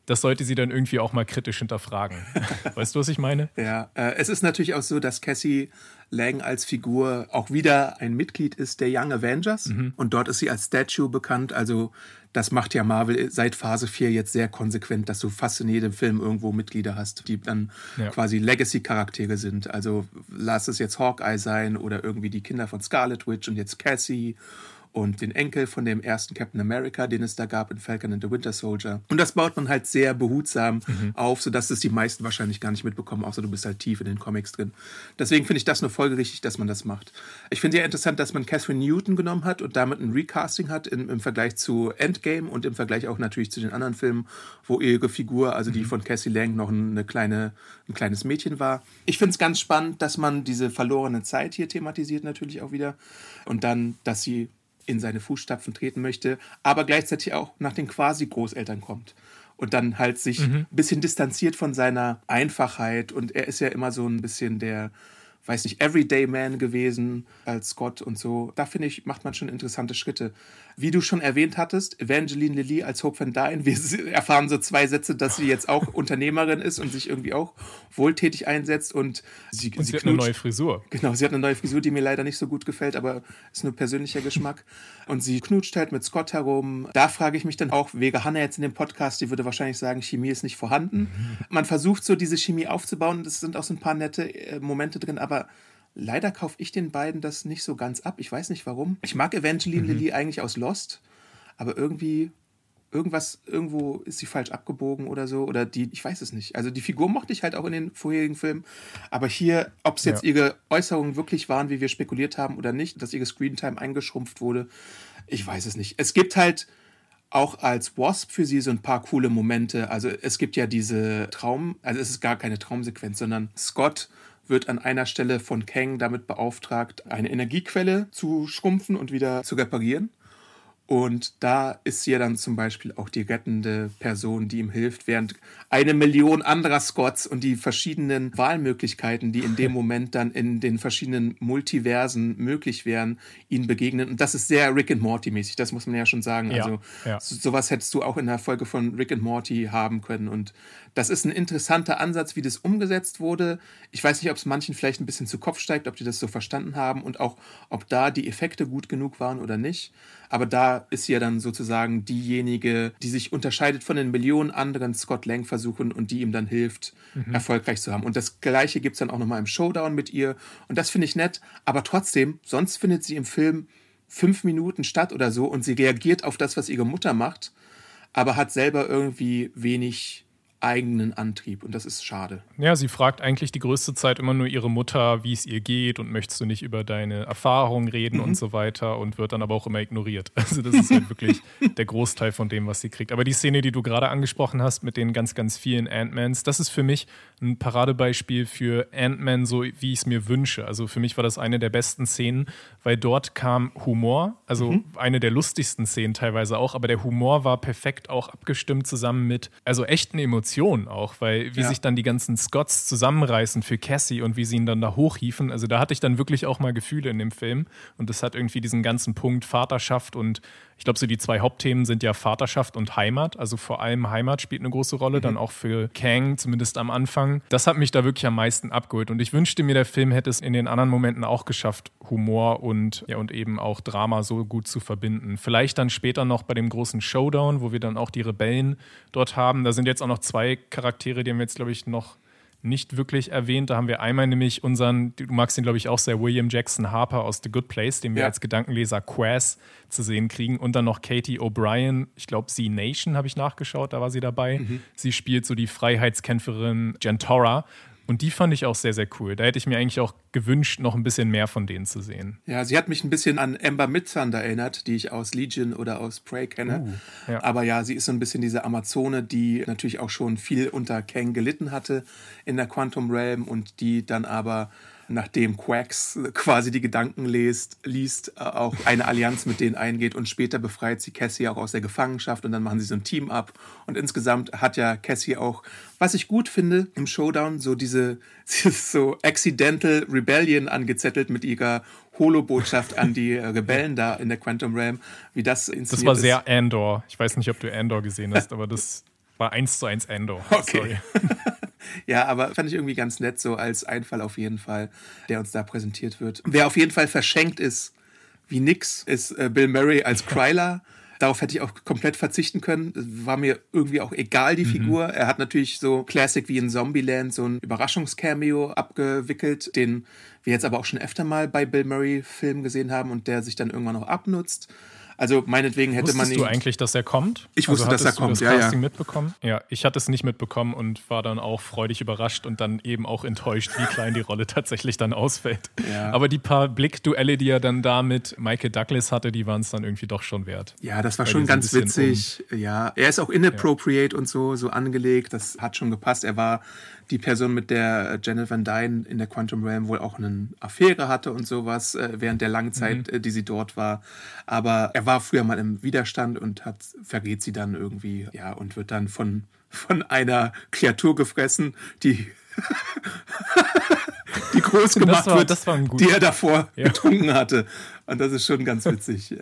das sollte sie dann irgendwie auch mal kritisch hinterfragen. (laughs) Weißt du, was ich meine? Ja, äh, es ist natürlich auch so, dass Cassie Lang als Figur auch wieder ein Mitglied ist der Young Avengers mhm. und dort ist sie als Statue bekannt. Also das macht ja Marvel seit Phase 4 jetzt sehr konsequent, dass du fast in jedem Film irgendwo Mitglieder hast, die dann ja. quasi Legacy-Charaktere sind. Also lass es jetzt Hawkeye sein oder irgendwie die Kinder von Scarlet Witch und jetzt Cassie und den Enkel von dem ersten Captain America, den es da gab in Falcon and the Winter Soldier. Und das baut man halt sehr behutsam mhm. auf, sodass es die meisten wahrscheinlich gar nicht mitbekommen, außer du bist halt tief in den Comics drin. Deswegen finde ich das nur folgerichtig, dass man das macht. Ich finde ja interessant, dass man Catherine Newton genommen hat und damit ein Recasting hat im, im Vergleich zu Endgame und im Vergleich auch natürlich zu den anderen Filmen, wo ihre Figur, also die mhm. von Cassie Lang, noch eine kleine, ein kleines Mädchen war. Ich finde es ganz spannend, dass man diese verlorene Zeit hier thematisiert natürlich auch wieder und dann, dass sie in seine Fußstapfen treten möchte, aber gleichzeitig auch nach den Quasi-Großeltern kommt und dann halt sich mhm. ein bisschen distanziert von seiner Einfachheit und er ist ja immer so ein bisschen der weiß nicht, Everyday Man gewesen als Scott und so. Da finde ich, macht man schon interessante Schritte. Wie du schon erwähnt hattest, Evangeline Lilly als Hope Van Dyne. Wir erfahren so zwei Sätze, dass sie jetzt auch (laughs) Unternehmerin ist und sich irgendwie auch wohltätig einsetzt. Und sie, und sie, sie hat eine neue Frisur. Genau, sie hat eine neue Frisur, die mir leider nicht so gut gefällt, aber ist nur persönlicher Geschmack. Und sie knutscht halt mit Scott herum. Da frage ich mich dann auch, wäre Hannah jetzt in dem Podcast, die würde wahrscheinlich sagen, Chemie ist nicht vorhanden. Mhm. Man versucht so diese Chemie aufzubauen. Es sind auch so ein paar nette äh, Momente drin, aber Leider kaufe ich den beiden das nicht so ganz ab. Ich weiß nicht warum. Ich mag Evangeline mhm. Lilly eigentlich aus Lost, aber irgendwie irgendwas, irgendwo ist sie falsch abgebogen oder so. Oder die, ich weiß es nicht. Also die Figur mochte ich halt auch in den vorherigen Filmen. Aber hier, ob es jetzt ja. ihre Äußerungen wirklich waren, wie wir spekuliert haben oder nicht, dass ihre Screentime eingeschrumpft wurde, ich weiß es nicht. Es gibt halt auch als Wasp für sie so ein paar coole Momente. Also es gibt ja diese Traum, also es ist gar keine Traumsequenz, sondern Scott wird an einer Stelle von Kang damit beauftragt, eine Energiequelle zu schrumpfen und wieder zu reparieren. Und da ist sie ja dann zum Beispiel auch die rettende Person, die ihm hilft, während eine Million anderer Scots und die verschiedenen Wahlmöglichkeiten, die in dem (laughs) Moment dann in den verschiedenen Multiversen möglich wären, ihnen begegnen. Und das ist sehr Rick and Morty mäßig, das muss man ja schon sagen. Ja, also ja. sowas hättest du auch in der Folge von Rick and Morty haben können. Und das ist ein interessanter Ansatz, wie das umgesetzt wurde. Ich weiß nicht, ob es manchen vielleicht ein bisschen zu Kopf steigt, ob die das so verstanden haben und auch, ob da die Effekte gut genug waren oder nicht. Aber da ist sie ja dann sozusagen diejenige, die sich unterscheidet von den Millionen anderen Scott Lang versuchen und die ihm dann hilft, mhm. erfolgreich zu haben. Und das Gleiche gibt es dann auch nochmal im Showdown mit ihr. Und das finde ich nett. Aber trotzdem, sonst findet sie im Film fünf Minuten statt oder so und sie reagiert auf das, was ihre Mutter macht, aber hat selber irgendwie wenig eigenen Antrieb und das ist schade. Ja, sie fragt eigentlich die größte Zeit immer nur ihre Mutter, wie es ihr geht und möchtest du nicht über deine Erfahrungen reden mhm. und so weiter und wird dann aber auch immer ignoriert. (laughs) Also das ist halt wirklich (laughs) der Großteil von dem, was sie kriegt. Aber die Szene, die du gerade angesprochen hast mit den ganz, ganz vielen Ant-Mans, das ist für mich ein Paradebeispiel für Ant-Man, so wie ich es mir wünsche. Also für mich war das eine der besten Szenen, weil dort kam Humor, also mhm. eine der lustigsten Szenen teilweise auch, aber der Humor war perfekt auch abgestimmt zusammen mit, also echten Emotionen Emotionen auch, weil wie ja. sich dann die ganzen Scots zusammenreißen für Cassie und wie sie ihn dann da hochhieven. Also da hatte ich dann wirklich auch mal Gefühle in dem Film und das hat irgendwie diesen ganzen Punkt Vaterschaft und ich glaube, so die zwei Hauptthemen sind ja Vaterschaft und Heimat. Also vor allem Heimat spielt eine große Rolle, mhm. dann auch für Kang, zumindest am Anfang. Das hat mich da wirklich am meisten abgeholt. Und ich wünschte mir, der Film hätte es in den anderen Momenten auch geschafft, Humor und, ja, und eben auch Drama so gut zu verbinden. Vielleicht dann später noch bei dem großen Showdown, wo wir dann auch die Rebellen dort haben. Da sind jetzt auch noch zwei Charaktere, die haben wir jetzt, glaube ich, noch nicht wirklich erwähnt. Da haben wir einmal nämlich unseren, du magst ihn, glaube ich, auch sehr, William Jackson Harper aus The Good Place, den wir ja. als Gedankenleser Quaz zu sehen kriegen. Und dann noch Katie O'Brien, ich glaube, Sie Nation habe ich nachgeschaut, da war sie dabei. Mhm. Sie spielt so die Freiheitskämpferin Gentora. Und die fand ich auch sehr, sehr cool. Da hätte ich mir eigentlich auch gewünscht, noch ein bisschen mehr von denen zu sehen. Ja, sie hat mich ein bisschen an Amber Midthunder erinnert, die ich aus Legion oder aus Prey kenne. Uh, ja. Aber ja, sie ist so ein bisschen diese Amazone, die natürlich auch schon viel unter Kang gelitten hatte in der Quantum Realm und die dann aber nachdem Quacks quasi die Gedanken liest, liest, äh, auch eine Allianz mit denen eingeht und später befreit sie Cassie auch aus der Gefangenschaft und dann machen sie so ein Team ab. Und insgesamt hat ja Cassie auch, was ich gut finde im Showdown, so diese, (laughs) so Accidental Rebellion angezettelt mit ihrer Holo-Botschaft an die Rebellen da in der Quantum Realm, wie das inszeniert Das war sehr Andor. Ich weiß nicht, ob du Andor gesehen hast, aber das war eins zu eins Andor. (laughs) Okay. (laughs) ja, aber fand ich irgendwie ganz nett, so als Einfall auf jeden Fall, der uns da präsentiert wird. Wer auf jeden Fall verschenkt ist, wie nix, ist äh, Bill Murray als Kryler. Darauf hätte ich auch komplett verzichten können. War mir irgendwie auch egal, die mhm. Figur. Er hat natürlich so Classic wie in Zombieland so ein Überraschungscameo abgewickelt, den wir jetzt aber auch schon öfter mal bei Bill Murray-Filmen gesehen haben und der sich dann irgendwann auch abnutzt. Also meinetwegen hätte Wusstest man ihn. du eigentlich, dass er kommt? Ich wusste, also dass er kommt. Du das Casting ja. mitbekommen? Ja, ich hatte es nicht mitbekommen und war dann auch freudig überrascht und dann eben auch enttäuscht, wie klein die Rolle (laughs) tatsächlich dann ausfällt. Ja. Aber die paar Blickduelle, die er dann da mit Michael Douglas hatte, die waren es dann irgendwie doch schon wert. Ja, das war Weil schon ganz witzig. Um ja, er ist auch inappropriate ja. und so so angelegt. Das hat schon gepasst. Er war die Person, mit der Janet Van Dyne in der Quantum Realm wohl auch eine Affäre hatte und sowas äh, während der langen Zeit, mhm. äh, die sie dort war. Aber er war früher mal im Widerstand und hat vergeht sie dann irgendwie, ja, und wird dann von, von einer Kreatur gefressen, die (laughs) die groß gemacht war, wird, die er davor ja. getrunken hatte. Und das ist schon ganz witzig.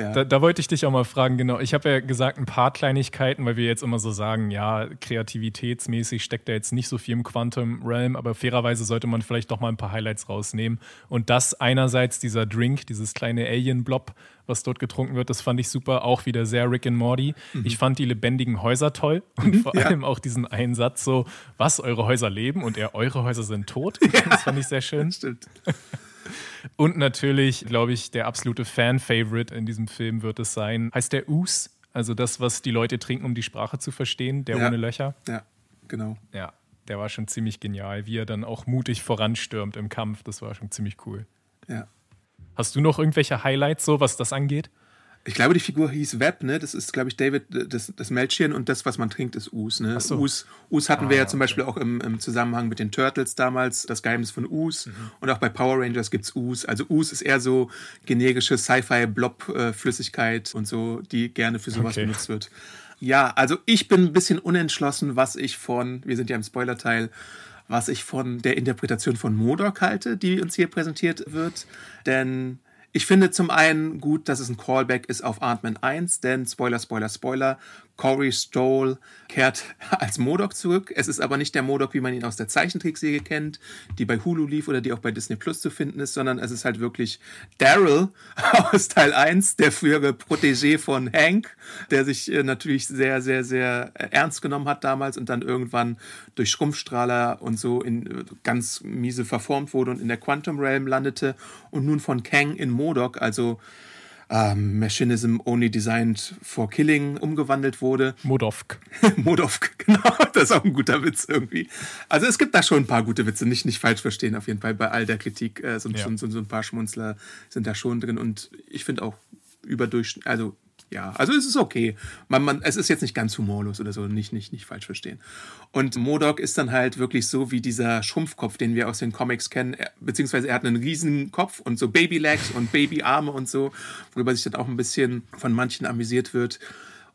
Ja. Da, da, wollte ich dich auch mal fragen, genau. Ich habe ja gesagt, ein paar Kleinigkeiten, weil wir jetzt immer so sagen, ja, kreativitätsmäßig steckt da jetzt nicht so viel im Quantum Realm, aber fairerweise sollte man vielleicht doch mal ein paar Highlights rausnehmen. Und das einerseits dieser Drink, dieses kleine Alien-Blob, was dort getrunken wird, das fand ich super. Auch wieder sehr Rick and Morty. Mhm. Ich fand die lebendigen Häuser toll und mhm, vor ja. allem auch diesen einen Satz so, was, eure Häuser leben und er, eure Häuser sind tot. (laughs) Ja. Das fand ich sehr schön. Stimmt. (laughs) Und natürlich, glaube ich, der absolute Fan-Favorite in diesem Film wird es sein. Heißt der Us? Also das, was die Leute trinken, um die Sprache zu verstehen, der Ja. ohne Löcher. Ja, genau. Ja, der war schon ziemlich genial, wie er dann auch mutig voranstürmt im Kampf. Das war schon ziemlich cool. Ja. Hast du noch irgendwelche Highlights, so was das angeht? Ich glaube, die Figur hieß Webb, ne? Das ist, glaube ich, David, das, das Mädchen und das, was man trinkt, ist Us, ne? So. Us, Us hatten wir Ah, ja zum Beispiel auch im, im Zusammenhang mit den Turtles damals, das Geheimnis von Us. Mhm. Und auch bei Power Rangers gibt's Us. Also Us ist eher so generische Sci-Fi-Blob-Flüssigkeit und so, die gerne für sowas Okay. benutzt wird. Ja, also ich bin ein bisschen unentschlossen, was ich von, wir sind ja im Spoilerteil, was ich von der Interpretation von Modok halte, die uns hier präsentiert wird. Denn ich finde zum einen gut, dass es ein Callback ist auf Ant-Man 1, denn Spoiler, Spoiler, Spoiler, Corey Stoll kehrt (laughs) als Modok zurück. Es ist aber nicht der Modok, wie man ihn aus der Zeichentrickserie kennt, die bei Hulu lief oder die auch bei Disney Plus zu finden ist, sondern es ist halt wirklich Daryl (laughs) aus Teil 1, der frühere Protégé von Hank, der sich äh, natürlich sehr, sehr, sehr äh, ernst genommen hat damals und dann irgendwann durch Schrumpfstrahler und so in äh, ganz miese verformt wurde und in der Quantum Realm landete und nun von Kang in Modok, also ähm, Machinism Only Designed for Killing umgewandelt wurde. Modovk. (laughs) Modovk, genau, (laughs) das ist auch ein guter Witz irgendwie. Also es gibt da schon ein paar gute Witze, nicht, nicht falsch verstehen auf jeden Fall bei all der Kritik. Äh, so, Ja. so, so, so ein paar Schmunzler sind da schon drin und ich finde auch überdurchschnittlich, also ja, also es ist okay. Man, man, es ist jetzt nicht ganz humorlos oder so, nicht, nicht, nicht falsch verstehen. Und Modok ist dann halt wirklich so wie dieser Schrumpfkopf, den wir aus den Comics kennen, Er- beziehungsweise er hat einen riesen Kopf und so Babylegs und Babyarme und so, worüber sich dann auch ein bisschen von manchen amüsiert wird.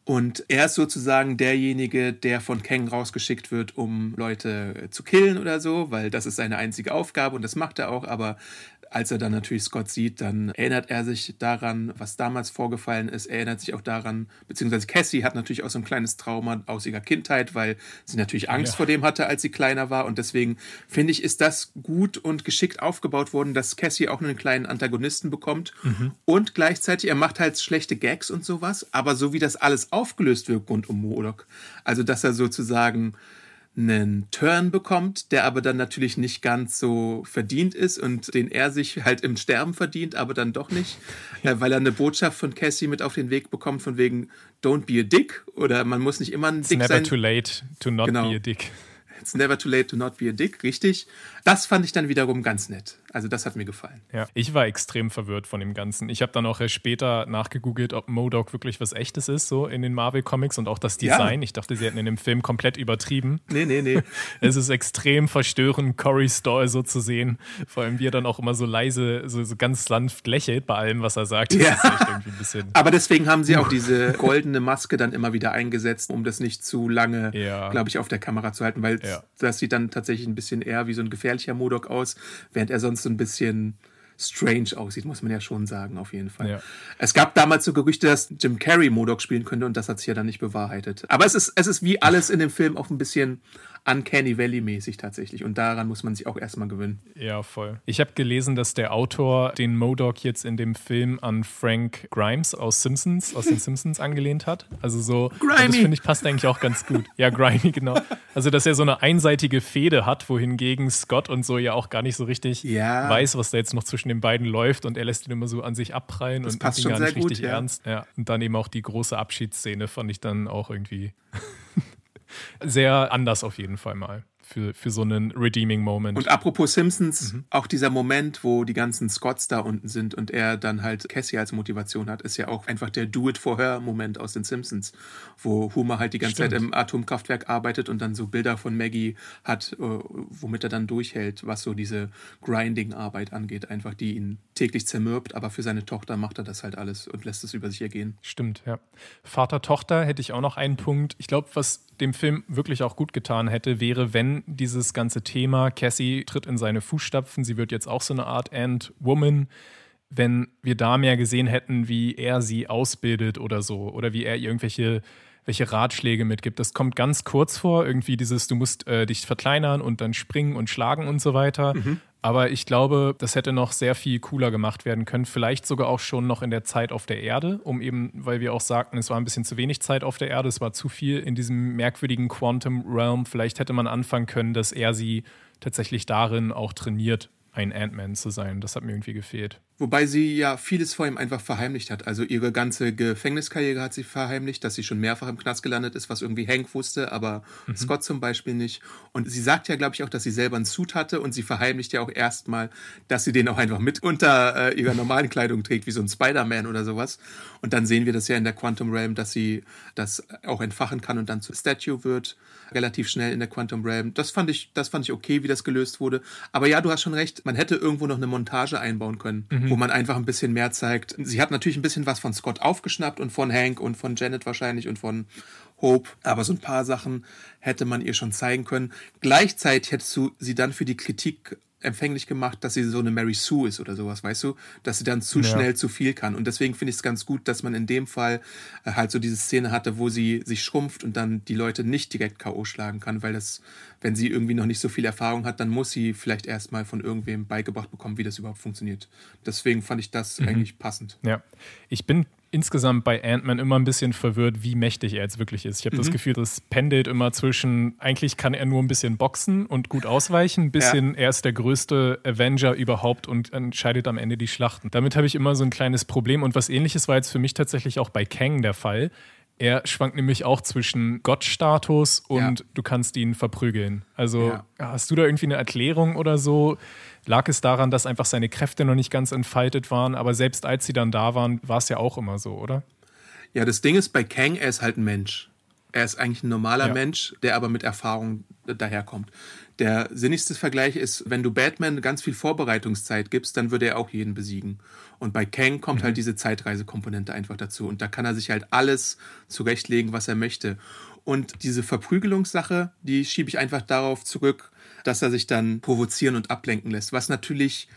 Und er ist sozusagen derjenige, der von Kang rausgeschickt wird, um Leute zu killen oder so, weil das ist seine einzige Aufgabe und das macht er auch. Aber als er dann natürlich Scott sieht, dann erinnert er sich daran, was damals vorgefallen ist. Er erinnert sich auch daran, beziehungsweise Cassie hat natürlich auch so ein kleines Trauma aus ihrer Kindheit, weil sie natürlich Angst Ja. vor dem hatte, als sie kleiner war. Und deswegen finde ich, ist das gut und geschickt aufgebaut worden, dass Cassie auch einen kleinen Antagonisten bekommt. Und gleichzeitig, er macht halt schlechte Gags und sowas, aber so wie das alles aufgelöst wird rund um Modok, also dass er sozusagen einen Turn bekommt, der aber dann natürlich nicht ganz so verdient ist und den er sich halt im Sterben verdient, aber dann doch nicht, (laughs) äh, weil er eine Botschaft von Cassie mit auf den Weg bekommt von wegen Don't be a dick oder man muss nicht immer ein It's Dick never sein. too late to not Genau. be a dick. It's never too late to not be a dick, richtig. Das fand ich dann wiederum ganz nett. Also das hat mir gefallen. Ja, ich war extrem verwirrt von dem Ganzen. Ich habe dann auch später nachgegoogelt, ob Modok wirklich was Echtes ist, so in den Marvel-Comics und auch das Ja. Design. Ich dachte, sie hätten in dem Film komplett übertrieben. Nee, nee, nee. (laughs) Es ist extrem verstörend, Cory Stoll so zu sehen. Vor allem, wie er dann auch immer so leise, so, so ganz sanft lächelt bei allem, was er sagt. Ja. ist echt irgendwie ein bisschen. Aber deswegen haben sie auch diese goldene Maske dann immer wieder eingesetzt, um das nicht zu lange, Ja. glaube ich, auf der Kamera zu halten, weil Ja. das sieht dann tatsächlich ein bisschen eher wie so ein gefährlicher Modok aus, während er sonst so ein bisschen strange aussieht, muss man ja schon sagen, auf jeden Fall. Ja. Es gab damals so Gerüchte, dass Jim Carrey Modok spielen könnte und das hat sich ja dann nicht bewahrheitet. Aber es ist, es ist wie alles in dem Film auch ein bisschen Uncanny Valley-mäßig tatsächlich und daran muss man sich auch erstmal gewöhnen. Ja, voll. Ich habe gelesen, dass der Autor den Modok jetzt in dem Film an Frank Grimes aus Simpsons, aus den Simpsons angelehnt hat. Also so, das Grimy. finde ich passt eigentlich auch ganz gut. Ja, Grimy, genau. Also, dass er so eine einseitige Fehde hat, wohingegen Scott und so ja auch gar nicht so richtig Ja. weiß, was da jetzt noch zwischen den beiden läuft und er lässt ihn immer so an sich abprallen und passt ihn gar nicht gut, richtig ja. ernst. Ja. Und dann eben auch die große Abschiedsszene fand ich dann auch irgendwie sehr anders auf jeden Fall mal. Für, für so einen redeeming Moment. Und apropos Simpsons, Mhm. auch dieser Moment, wo die ganzen Scotts da unten sind und er dann halt Cassie als Motivation hat, ist ja auch einfach der Do-it-for-her-Moment aus den Simpsons, wo Homer halt die ganze Stimmt. Zeit im Atomkraftwerk arbeitet und dann so Bilder von Maggie hat, äh, womit er dann durchhält, was so diese Grinding-Arbeit angeht, einfach die ihn täglich zermürbt, aber für seine Tochter macht er das halt alles und lässt es über sich ergehen. Stimmt, ja. Vater-Tochter hätte ich auch noch einen Punkt. Ich glaube, was dem Film wirklich auch gut getan hätte, wäre, wenn dieses ganze Thema, Cassie tritt in seine Fußstapfen, sie wird jetzt auch so eine Art Ant-Woman, wenn wir da mehr gesehen hätten, wie er sie ausbildet oder so, oder wie er irgendwelche welche Ratschläge mitgibt. Das kommt ganz kurz vor, irgendwie dieses, du musst äh, dich verkleinern und dann springen und schlagen und so weiter. Aber ich glaube, das hätte noch sehr viel cooler gemacht werden können. Vielleicht sogar auch schon noch in der Zeit auf der Erde, um eben, weil wir auch sagten, es war ein bisschen zu wenig Zeit auf der Erde, es war zu viel in diesem merkwürdigen Quantum Realm. Vielleicht hätte man anfangen können, dass er sie tatsächlich darin auch trainiert, ein Ant-Man zu sein. Das hat mir irgendwie gefehlt. Wobei sie ja vieles vor ihm einfach verheimlicht hat. Also ihre ganze Gefängniskarriere hat sie verheimlicht, dass sie schon mehrfach im Knast gelandet ist, was irgendwie Hank wusste, aber mhm. Scott zum Beispiel nicht. Und sie sagt ja, glaube ich, auch, dass sie selber einen Suit hatte und sie verheimlicht ja auch erstmal, dass sie den auch einfach mit unter äh, ihrer normalen Kleidung trägt, wie so ein Spider-Man oder sowas. Und dann sehen wir das ja in der Quantum Realm, dass sie das auch entfachen kann und dann zur Statue wird, relativ schnell in der Quantum Realm. Das fand ich, das fand ich okay, wie das gelöst wurde. Aber ja, du hast schon recht, man hätte irgendwo noch eine Montage einbauen können. Mhm mhm. wo man einfach ein bisschen mehr zeigt. Sie hat natürlich ein bisschen was von Scott aufgeschnappt und von Hank und von Janet wahrscheinlich und von Hope, aber so ein paar Sachen hätte man ihr schon zeigen können. Gleichzeitig hättest du sie dann für die Kritik empfänglich gemacht, dass sie so eine Mary Sue ist oder sowas, weißt du? Dass sie dann zu ja. schnell zu viel kann. Und deswegen finde ich es ganz gut, dass man in dem Fall äh, halt so diese Szene hatte, wo sie sich schrumpft und dann die Leute nicht direkt K.O. schlagen kann, weil das, wenn sie irgendwie noch nicht so viel Erfahrung hat, dann muss sie vielleicht erstmal von irgendwem beigebracht bekommen, wie das überhaupt funktioniert. Deswegen fand ich das mhm. eigentlich passend. Ja, ich bin insgesamt bei Ant-Man immer ein bisschen verwirrt, wie mächtig er jetzt wirklich ist. Ich habe mhm. das Gefühl, das pendelt immer zwischen, eigentlich kann er nur ein bisschen boxen und gut ausweichen, bis hin, ja. er ist der größte Avenger überhaupt und entscheidet am Ende die Schlachten. Damit habe ich immer so ein kleines Problem und was ähnliches war jetzt für mich tatsächlich auch bei Kang der Fall. Er schwankt nämlich auch zwischen Gottstatus und ja. du kannst ihn verprügeln. Also ja. hast du da irgendwie eine Erklärung oder so? Lag es daran, dass einfach seine Kräfte noch nicht ganz entfaltet waren, aber selbst als sie dann da waren, war es ja auch immer so, oder? Ja, das Ding ist bei Kang, er ist halt ein Mensch. Er ist eigentlich ein normaler ja. Mensch, der aber mit Erfahrung daherkommt. Der sinnigste Vergleich ist, wenn du Batman ganz viel Vorbereitungszeit gibst, dann würde er auch jeden besiegen. Und bei Kang kommt halt mhm. halt diese Zeitreisekomponente einfach dazu. Und da kann er sich halt alles zurechtlegen, was er möchte. Und diese Verprügelungssache, die schiebe ich einfach darauf zurück, dass er sich dann provozieren und ablenken lässt. Was natürlich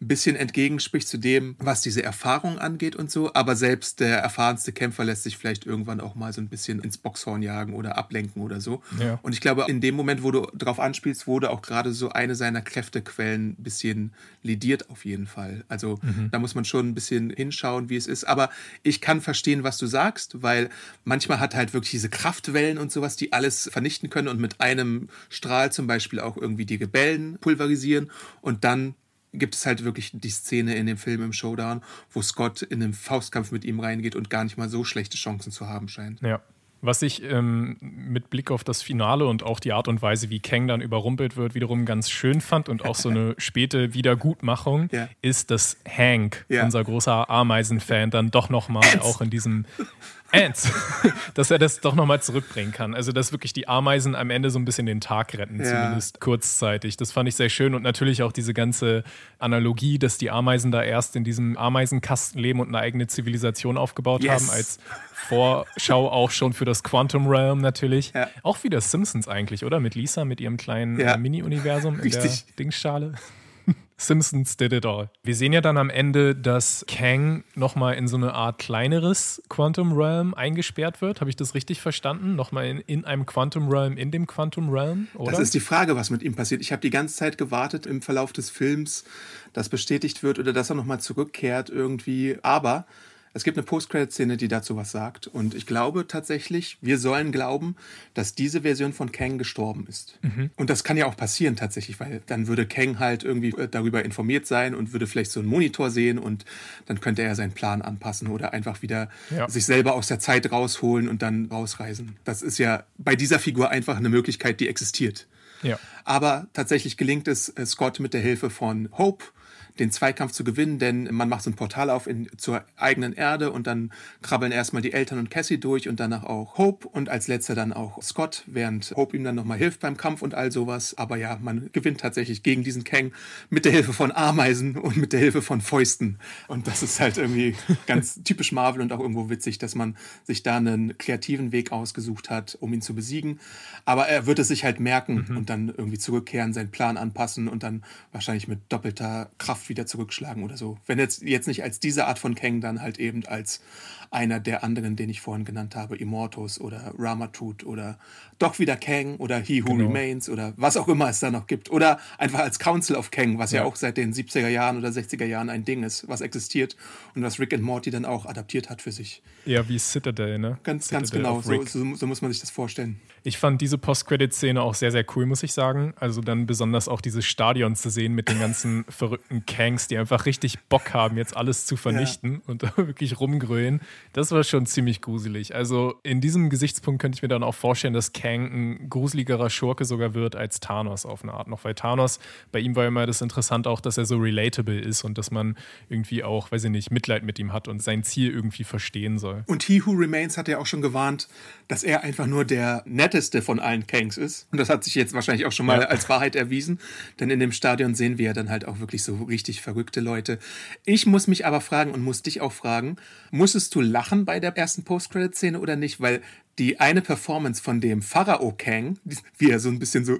ein bisschen entgegenspricht zu dem, was diese Erfahrung angeht und so. Aber selbst der erfahrenste Kämpfer lässt sich vielleicht irgendwann auch mal so ein bisschen ins Boxhorn jagen oder ablenken oder so. Ja. Und ich glaube, in dem Moment, wo du drauf anspielst, wurde auch gerade so eine seiner Kräftequellen ein bisschen lidiert auf jeden Fall. Also mhm. da muss man schon ein bisschen hinschauen, wie es ist. Aber ich kann verstehen, was du sagst, weil manchmal hat halt wirklich diese Kraftwellen und sowas, die alles vernichten können und mit einem Strahl zum Beispiel auch irgendwie die Rebellen pulverisieren und dann gibt es halt wirklich die Szene in dem Film im Showdown, wo Scott in den Faustkampf mit ihm reingeht und gar nicht mal so schlechte Chancen zu haben scheint. Ja. Was ich ähm, mit Blick auf das Finale und auch die Art und Weise, wie Kang dann überrumpelt wird, wiederum ganz schön fand und auch so eine (laughs) späte Wiedergutmachung, ja. ist, dass Hank, ja. unser großer Ameisen-Fan, dann doch nochmal auch in diesem (laughs) Ants, (laughs) dass er das doch nochmal zurückbringen kann. Also, dass wirklich die Ameisen am Ende so ein bisschen den Tag retten, ja. zumindest kurzzeitig. Das fand ich sehr schön und natürlich auch diese ganze Analogie, dass die Ameisen da erst in diesem Ameisenkasten leben und eine eigene Zivilisation aufgebaut yes. haben, als Vorschau auch schon für das Quantum Realm natürlich. Ja. Auch wie das Simpsons eigentlich, oder? Mit Lisa, mit ihrem kleinen ja. Mini-Universum in der Dingsschale. Simpsons did it all. Wir sehen ja dann am Ende, dass Kang nochmal in so eine Art kleineres Quantum Realm eingesperrt wird. Habe ich das richtig verstanden? Nochmal in, in einem Quantum Realm, in dem Quantum Realm? Oder? Das ist die Frage, was mit ihm passiert. Ich habe die ganze Zeit gewartet im Verlauf des Films, dass bestätigt wird oder dass er nochmal zurückkehrt irgendwie. Aber es gibt eine Post-Credit-Szene, die dazu was sagt. Und ich glaube tatsächlich, wir sollen glauben, dass diese Version von Kang gestorben ist. Mhm. Und das kann ja auch passieren tatsächlich, weil dann würde Kang halt irgendwie äh, darüber informiert sein und würde vielleicht so einen Monitor sehen und dann könnte er seinen Plan anpassen oder einfach wieder ja. sich selber aus der Zeit rausholen und dann rausreisen. Das ist ja bei dieser Figur einfach eine Möglichkeit, die existiert. Ja. Aber tatsächlich gelingt es äh, Scott mit der Hilfe von Hope den Zweikampf zu gewinnen, denn man macht so ein Portal auf in, zur eigenen Erde und dann krabbeln erstmal die Eltern und Cassie durch und danach auch Hope und als letzter dann auch Scott, während Hope ihm dann nochmal hilft beim Kampf und all sowas. Aber ja, man gewinnt tatsächlich gegen diesen Kang mit der Hilfe von Ameisen und mit der Hilfe von Fäusten. Und das ist halt irgendwie ganz (laughs) typisch Marvel und auch irgendwo witzig, dass man sich da einen kreativen Weg ausgesucht hat, um ihn zu besiegen. Aber er wird es sich halt merken mhm. und dann irgendwie zurückkehren, seinen Plan anpassen und dann wahrscheinlich mit doppelter Kraft wieder zurückschlagen oder so. Wenn jetzt, jetzt nicht als diese Art von Kang, dann halt eben als einer der anderen, den ich vorhin genannt habe, Immortus oder Ramatut oder doch wieder Kang oder He Who genau. Remains oder was auch immer es da noch gibt. Oder einfach als Council of Kang, was ja. ja auch seit den 70er Jahren oder 60er Jahren ein Ding ist, was existiert und was Rick and Morty dann auch adaptiert hat für sich. Ja, wie Citadel, ne? Ganz, Citadel ganz genau, so, so, so, muss man sich das vorstellen. Ich fand diese Post-Credit-Szene auch sehr, sehr cool, muss ich sagen. Also dann besonders auch dieses Stadion zu sehen mit den ganzen (laughs) verrückten Kangs, die einfach richtig Bock haben, jetzt alles zu vernichten ja. und (laughs) wirklich rumgrölen. Das war schon ziemlich gruselig. Also in diesem Gesichtspunkt könnte ich mir dann auch vorstellen, dass Kang ein gruseligerer Schurke sogar wird als Thanos auf eine Art noch. Weil Thanos, bei ihm war immer das interessant auch, dass er so relatable ist und dass man irgendwie auch, weiß ich nicht, Mitleid mit ihm hat und sein Ziel irgendwie verstehen soll. Und He Who Remains hat ja auch schon gewarnt, dass er einfach nur der netteste von allen Kangs ist. Und das hat sich jetzt wahrscheinlich auch schon mal ja. als Wahrheit erwiesen. Denn in dem Stadion sehen wir ja dann halt auch wirklich so richtig verrückte Leute. Ich muss mich aber fragen und muss dich auch fragen, musstest du lachen bei der ersten Post-Credit-Szene oder nicht? Weil die eine Performance von dem Pharao Kang, wie er so ein bisschen so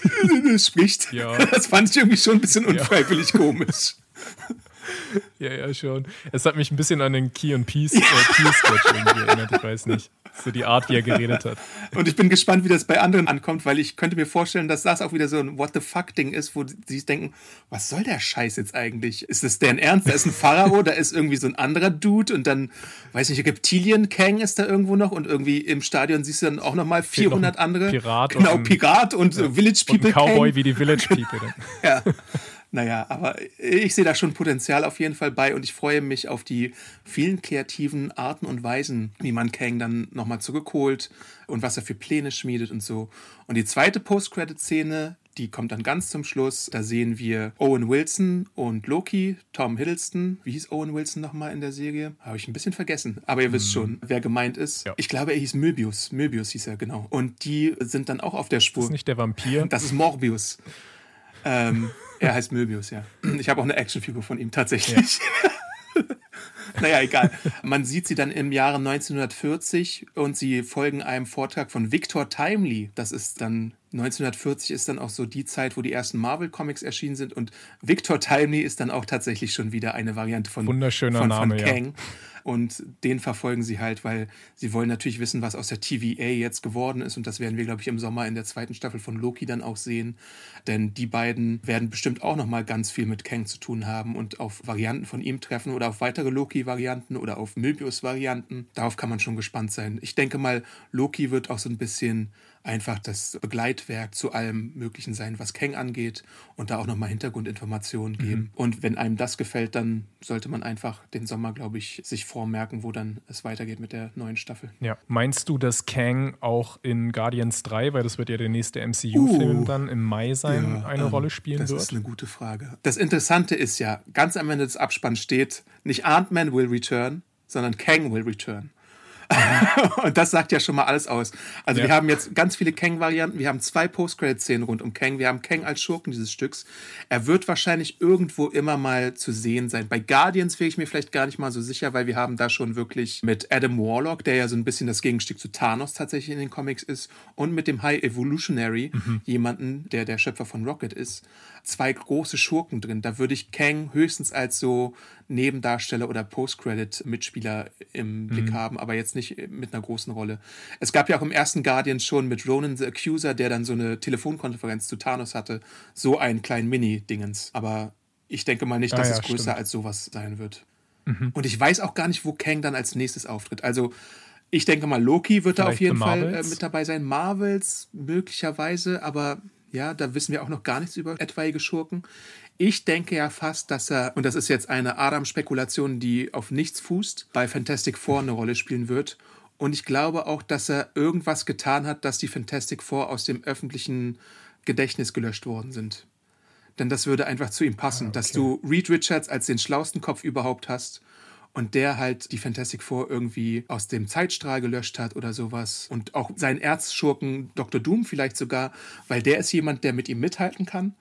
(laughs) spricht, ja. (laughs) das fand ich irgendwie schon ein bisschen unfreiwillig ja. komisch. (laughs) Ja, ja, schon. Es hat mich ein bisschen an den Key and Peace, äh, Peace erinnert, ich weiß nicht. So die Art, wie er geredet hat. (laughs) Und ich bin gespannt, wie das bei anderen ankommt, weil ich könnte mir vorstellen, dass das auch wieder so ein What the fuck-Ding ist, wo sie denken, was soll der Scheiß jetzt eigentlich? Ist das deren Ernst? Da ist ein Pharao, da ist irgendwie so ein anderer Dude und dann, weiß nicht, Reptilien Kang ist da irgendwo noch und irgendwie im Stadion siehst du dann auch nochmal 400 andere. Pirat. Genau, und Pirat und ja, Village People. Und ein Cowboy Kang. wie die Village People. (laughs) ja. Naja, aber ich sehe da schon Potenzial auf jeden Fall bei und ich freue mich auf die vielen kreativen Arten und Weisen, wie man Kang dann nochmal zurückholt und was er für Pläne schmiedet und so. Und die zweite Post-Credit-Szene, die kommt dann ganz zum Schluss. Da sehen wir Owen Wilson und Loki, Tom Hiddleston. Wie hieß Owen Wilson nochmal in der Serie? Habe ich ein bisschen vergessen. Aber ihr hm. wisst schon, wer gemeint ist. Ja. Ich glaube, er hieß Möbius. Möbius hieß er, genau. Und die sind dann auch auf der Spur. Das ist nicht der Vampir. Das ist Morbius. (laughs) ähm, er heißt Möbius, ja. Ich habe auch eine Actionfigur von ihm tatsächlich. Ja. (laughs) naja, egal. Man sieht sie dann im Jahre 1940 und sie folgen einem Vortrag von Victor Timely. Das ist dann 1940 ist dann auch so die Zeit, wo die ersten Marvel-Comics erschienen sind und Victor Timely ist dann auch tatsächlich schon wieder eine Variante von, Wunderschöner von, Name, von Kang. Ja. Und den verfolgen sie halt, weil sie wollen natürlich wissen, was aus der TVA jetzt geworden ist. Und das werden wir, glaube ich, im Sommer in der zweiten Staffel von Loki dann auch sehen. Denn die beiden werden bestimmt auch nochmal ganz viel mit Kang zu tun haben und auf Varianten von ihm treffen oder auf weitere Loki-Varianten oder auf Möbius-Varianten. Darauf kann man schon gespannt sein. Ich denke mal, Loki wird auch so ein bisschen einfach das Begleitwerk zu allem Möglichen sein, was Kang angeht und da auch nochmal Hintergrundinformationen geben. Mhm. Und wenn einem das gefällt, dann sollte man einfach den Sommer, glaube ich, sich vormerken, wo dann es weitergeht mit der neuen Staffel. Ja. Meinst du, dass Kang auch in Guardians 3, weil das wird ja der nächste MCU-Film uh, dann im Mai sein, ja, eine ähm, Rolle spielen das wird? Das ist eine gute Frage. Das Interessante ist ja, ganz am Ende des Abspanns steht, nicht Ant-Man will return, sondern Kang will return. (laughs) und das sagt ja schon mal alles aus. Also ja. wir haben jetzt ganz viele Kang-Varianten. Wir haben zwei Post-Credit-Szenen rund um Kang. Wir haben Kang als Schurken dieses Stücks. Er wird wahrscheinlich irgendwo immer mal zu sehen sein. Bei Guardians wäre ich mir vielleicht gar nicht mal so sicher, weil wir haben da schon wirklich mit Adam Warlock, der ja so ein bisschen das Gegenstück zu Thanos tatsächlich in den Comics ist, und mit dem High Evolutionary, mhm. jemanden, der der Schöpfer von Rocket ist, zwei große Schurken drin. Da würde ich Kang höchstens als so Nebendarsteller oder Post-Credit-Mitspieler im Blick mhm. haben, aber jetzt nicht mit einer großen Rolle. Es gab ja auch im ersten Guardians schon mit Ronan the Accuser, der dann so eine Telefonkonferenz zu Thanos hatte, so einen kleinen Mini-Dingens. Aber ich denke mal nicht, dass ah, ja, es größer stimmt. als sowas sein wird. Mhm. Und ich weiß auch gar nicht, wo Kang dann als nächstes auftritt. Also ich denke mal, Loki wird Vielleicht da auf jeden Fall äh, mit dabei sein. Marvels möglicherweise, aber ja, da wissen wir auch noch gar nichts über etwaige Schurken. Ich denke ja fast, dass er, und das ist jetzt eine Adam-Spekulation, die auf nichts fußt, bei Fantastic Four eine Rolle spielen wird. Und ich glaube auch, dass er irgendwas getan hat, dass die Fantastic Four aus dem öffentlichen Gedächtnis gelöscht worden sind. Denn das würde einfach zu ihm passen, ah, okay. dass du Reed Richards als den schlausten Kopf überhaupt hast und der halt die Fantastic Four irgendwie aus dem Zeitstrahl gelöscht hat oder sowas. Und auch seinen Erzschurken Dr. Doom vielleicht sogar, weil der ist jemand, der mit ihm mithalten kann.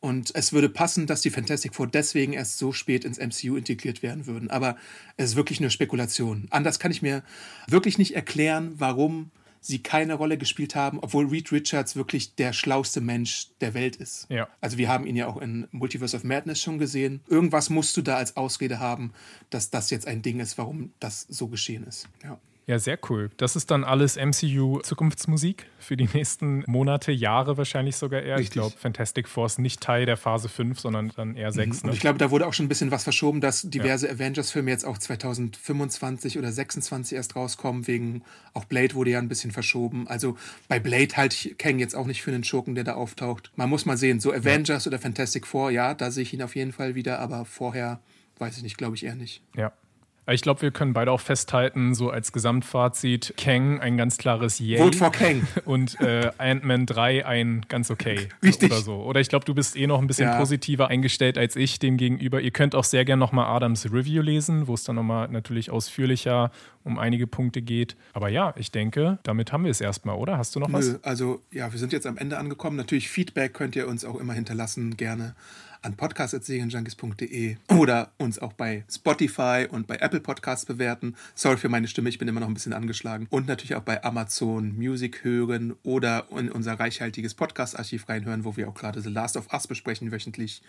Und es würde passen, dass die Fantastic Four deswegen erst so spät ins MCU integriert werden würden. Aber es ist wirklich nur Spekulation. Anders kann ich mir wirklich nicht erklären, warum sie keine Rolle gespielt haben, obwohl Reed Richards wirklich der schlauste Mensch der Welt ist. Ja. Also wir haben ihn ja auch in Multiverse of Madness schon gesehen. Irgendwas musst du da als Ausrede haben, dass das jetzt ein Ding ist, warum das so geschehen ist. Ja. Ja, sehr cool. Das ist dann alles MCU-Zukunftsmusik für die nächsten Monate, Jahre wahrscheinlich sogar eher. Richtig. Ich glaube, Fantastic Force nicht Teil der Phase 5, sondern dann eher 6. Mhm. Und ne? ich glaube, da wurde auch schon ein bisschen was verschoben, dass diverse ja. Avengers-Filme jetzt auch 2025 oder 26 erst rauskommen, wegen auch Blade wurde ja ein bisschen verschoben. Also bei Blade halte ich Kang jetzt auch nicht für einen Schurken, der da auftaucht. Man muss mal sehen, so Avengers ja. oder Fantastic Four, ja, da sehe ich ihn auf jeden Fall wieder, aber vorher weiß ich nicht, glaube ich eher nicht. Ja. Ich glaube, wir können beide auch festhalten, so als Gesamtfazit, Kang ein ganz klares Yay. Vote for Kang. (laughs) Und äh, Ant-Man 3 ein ganz okay. (laughs) Richtig. Oder so. Oder ich glaube, du bist eh noch ein bisschen ja. positiver eingestellt als ich dem gegenüber. Ihr könnt auch sehr gerne nochmal Adams Review lesen, wo es dann nochmal natürlich ausführlicher um einige Punkte geht. Aber ja, ich denke, damit haben wir es erstmal, oder? Hast du noch Nö, was? Also ja, wir sind jetzt am Ende angekommen. Natürlich Feedback könnt ihr uns auch immer hinterlassen, gerne an podcast.serienjunkies.de oder uns auch bei Spotify und bei Apple Podcasts bewerten. Sorry für meine Stimme, ich bin immer noch ein bisschen angeschlagen. Und natürlich auch bei Amazon Music hören oder in unser reichhaltiges Podcast-Archiv reinhören, wo wir auch gerade The Last of Us besprechen wöchentlich.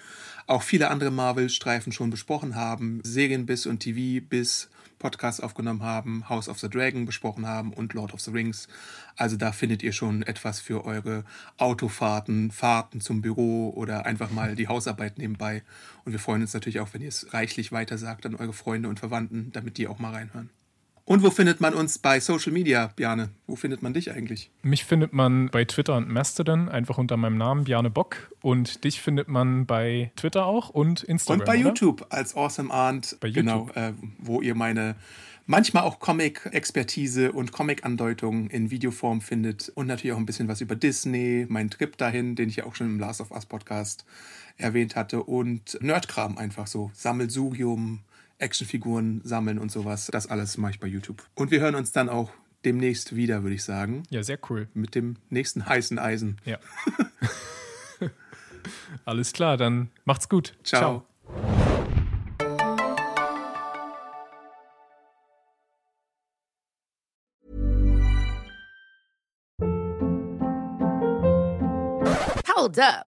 Auch viele andere Marvel-Streifen schon besprochen haben. Serien bis und TV bis Podcasts aufgenommen haben, House of the Dragon besprochen haben und Lord of the Rings. Also da findet ihr schon etwas für eure Autofahrten, Fahrten zum Büro oder einfach mal die Hausarbeit nebenbei. Und wir freuen uns natürlich auch, wenn ihr es reichlich weitersagt an eure Freunde und Verwandten, damit die auch mal reinhören. Und wo findet man uns bei Social Media, Bjane? Wo findet man dich eigentlich? Mich findet man bei Twitter und Mastodon, einfach unter meinem Namen, Bjane Bock. Und dich findet man bei Twitter auch und Instagram. Und bei oder? YouTube als Awesome Aunt. Bei YouTube. Genau, äh, wo ihr meine manchmal auch Comic-Expertise und Comic-Andeutungen in Videoform findet. Und natürlich auch ein bisschen was über Disney, meinen Trip dahin, den ich ja auch schon im Last of Us Podcast erwähnt hatte. Und Nerdkram einfach so. Sammelsurium, Actionfiguren sammeln und sowas. Das alles mache ich bei YouTube. Und wir hören uns dann auch demnächst wieder, würde ich sagen. Ja, sehr cool. Mit dem nächsten heißen Eisen. Ja. (laughs) (laughs) alles klar, dann macht's gut. Ciao. Ciao. Hold up.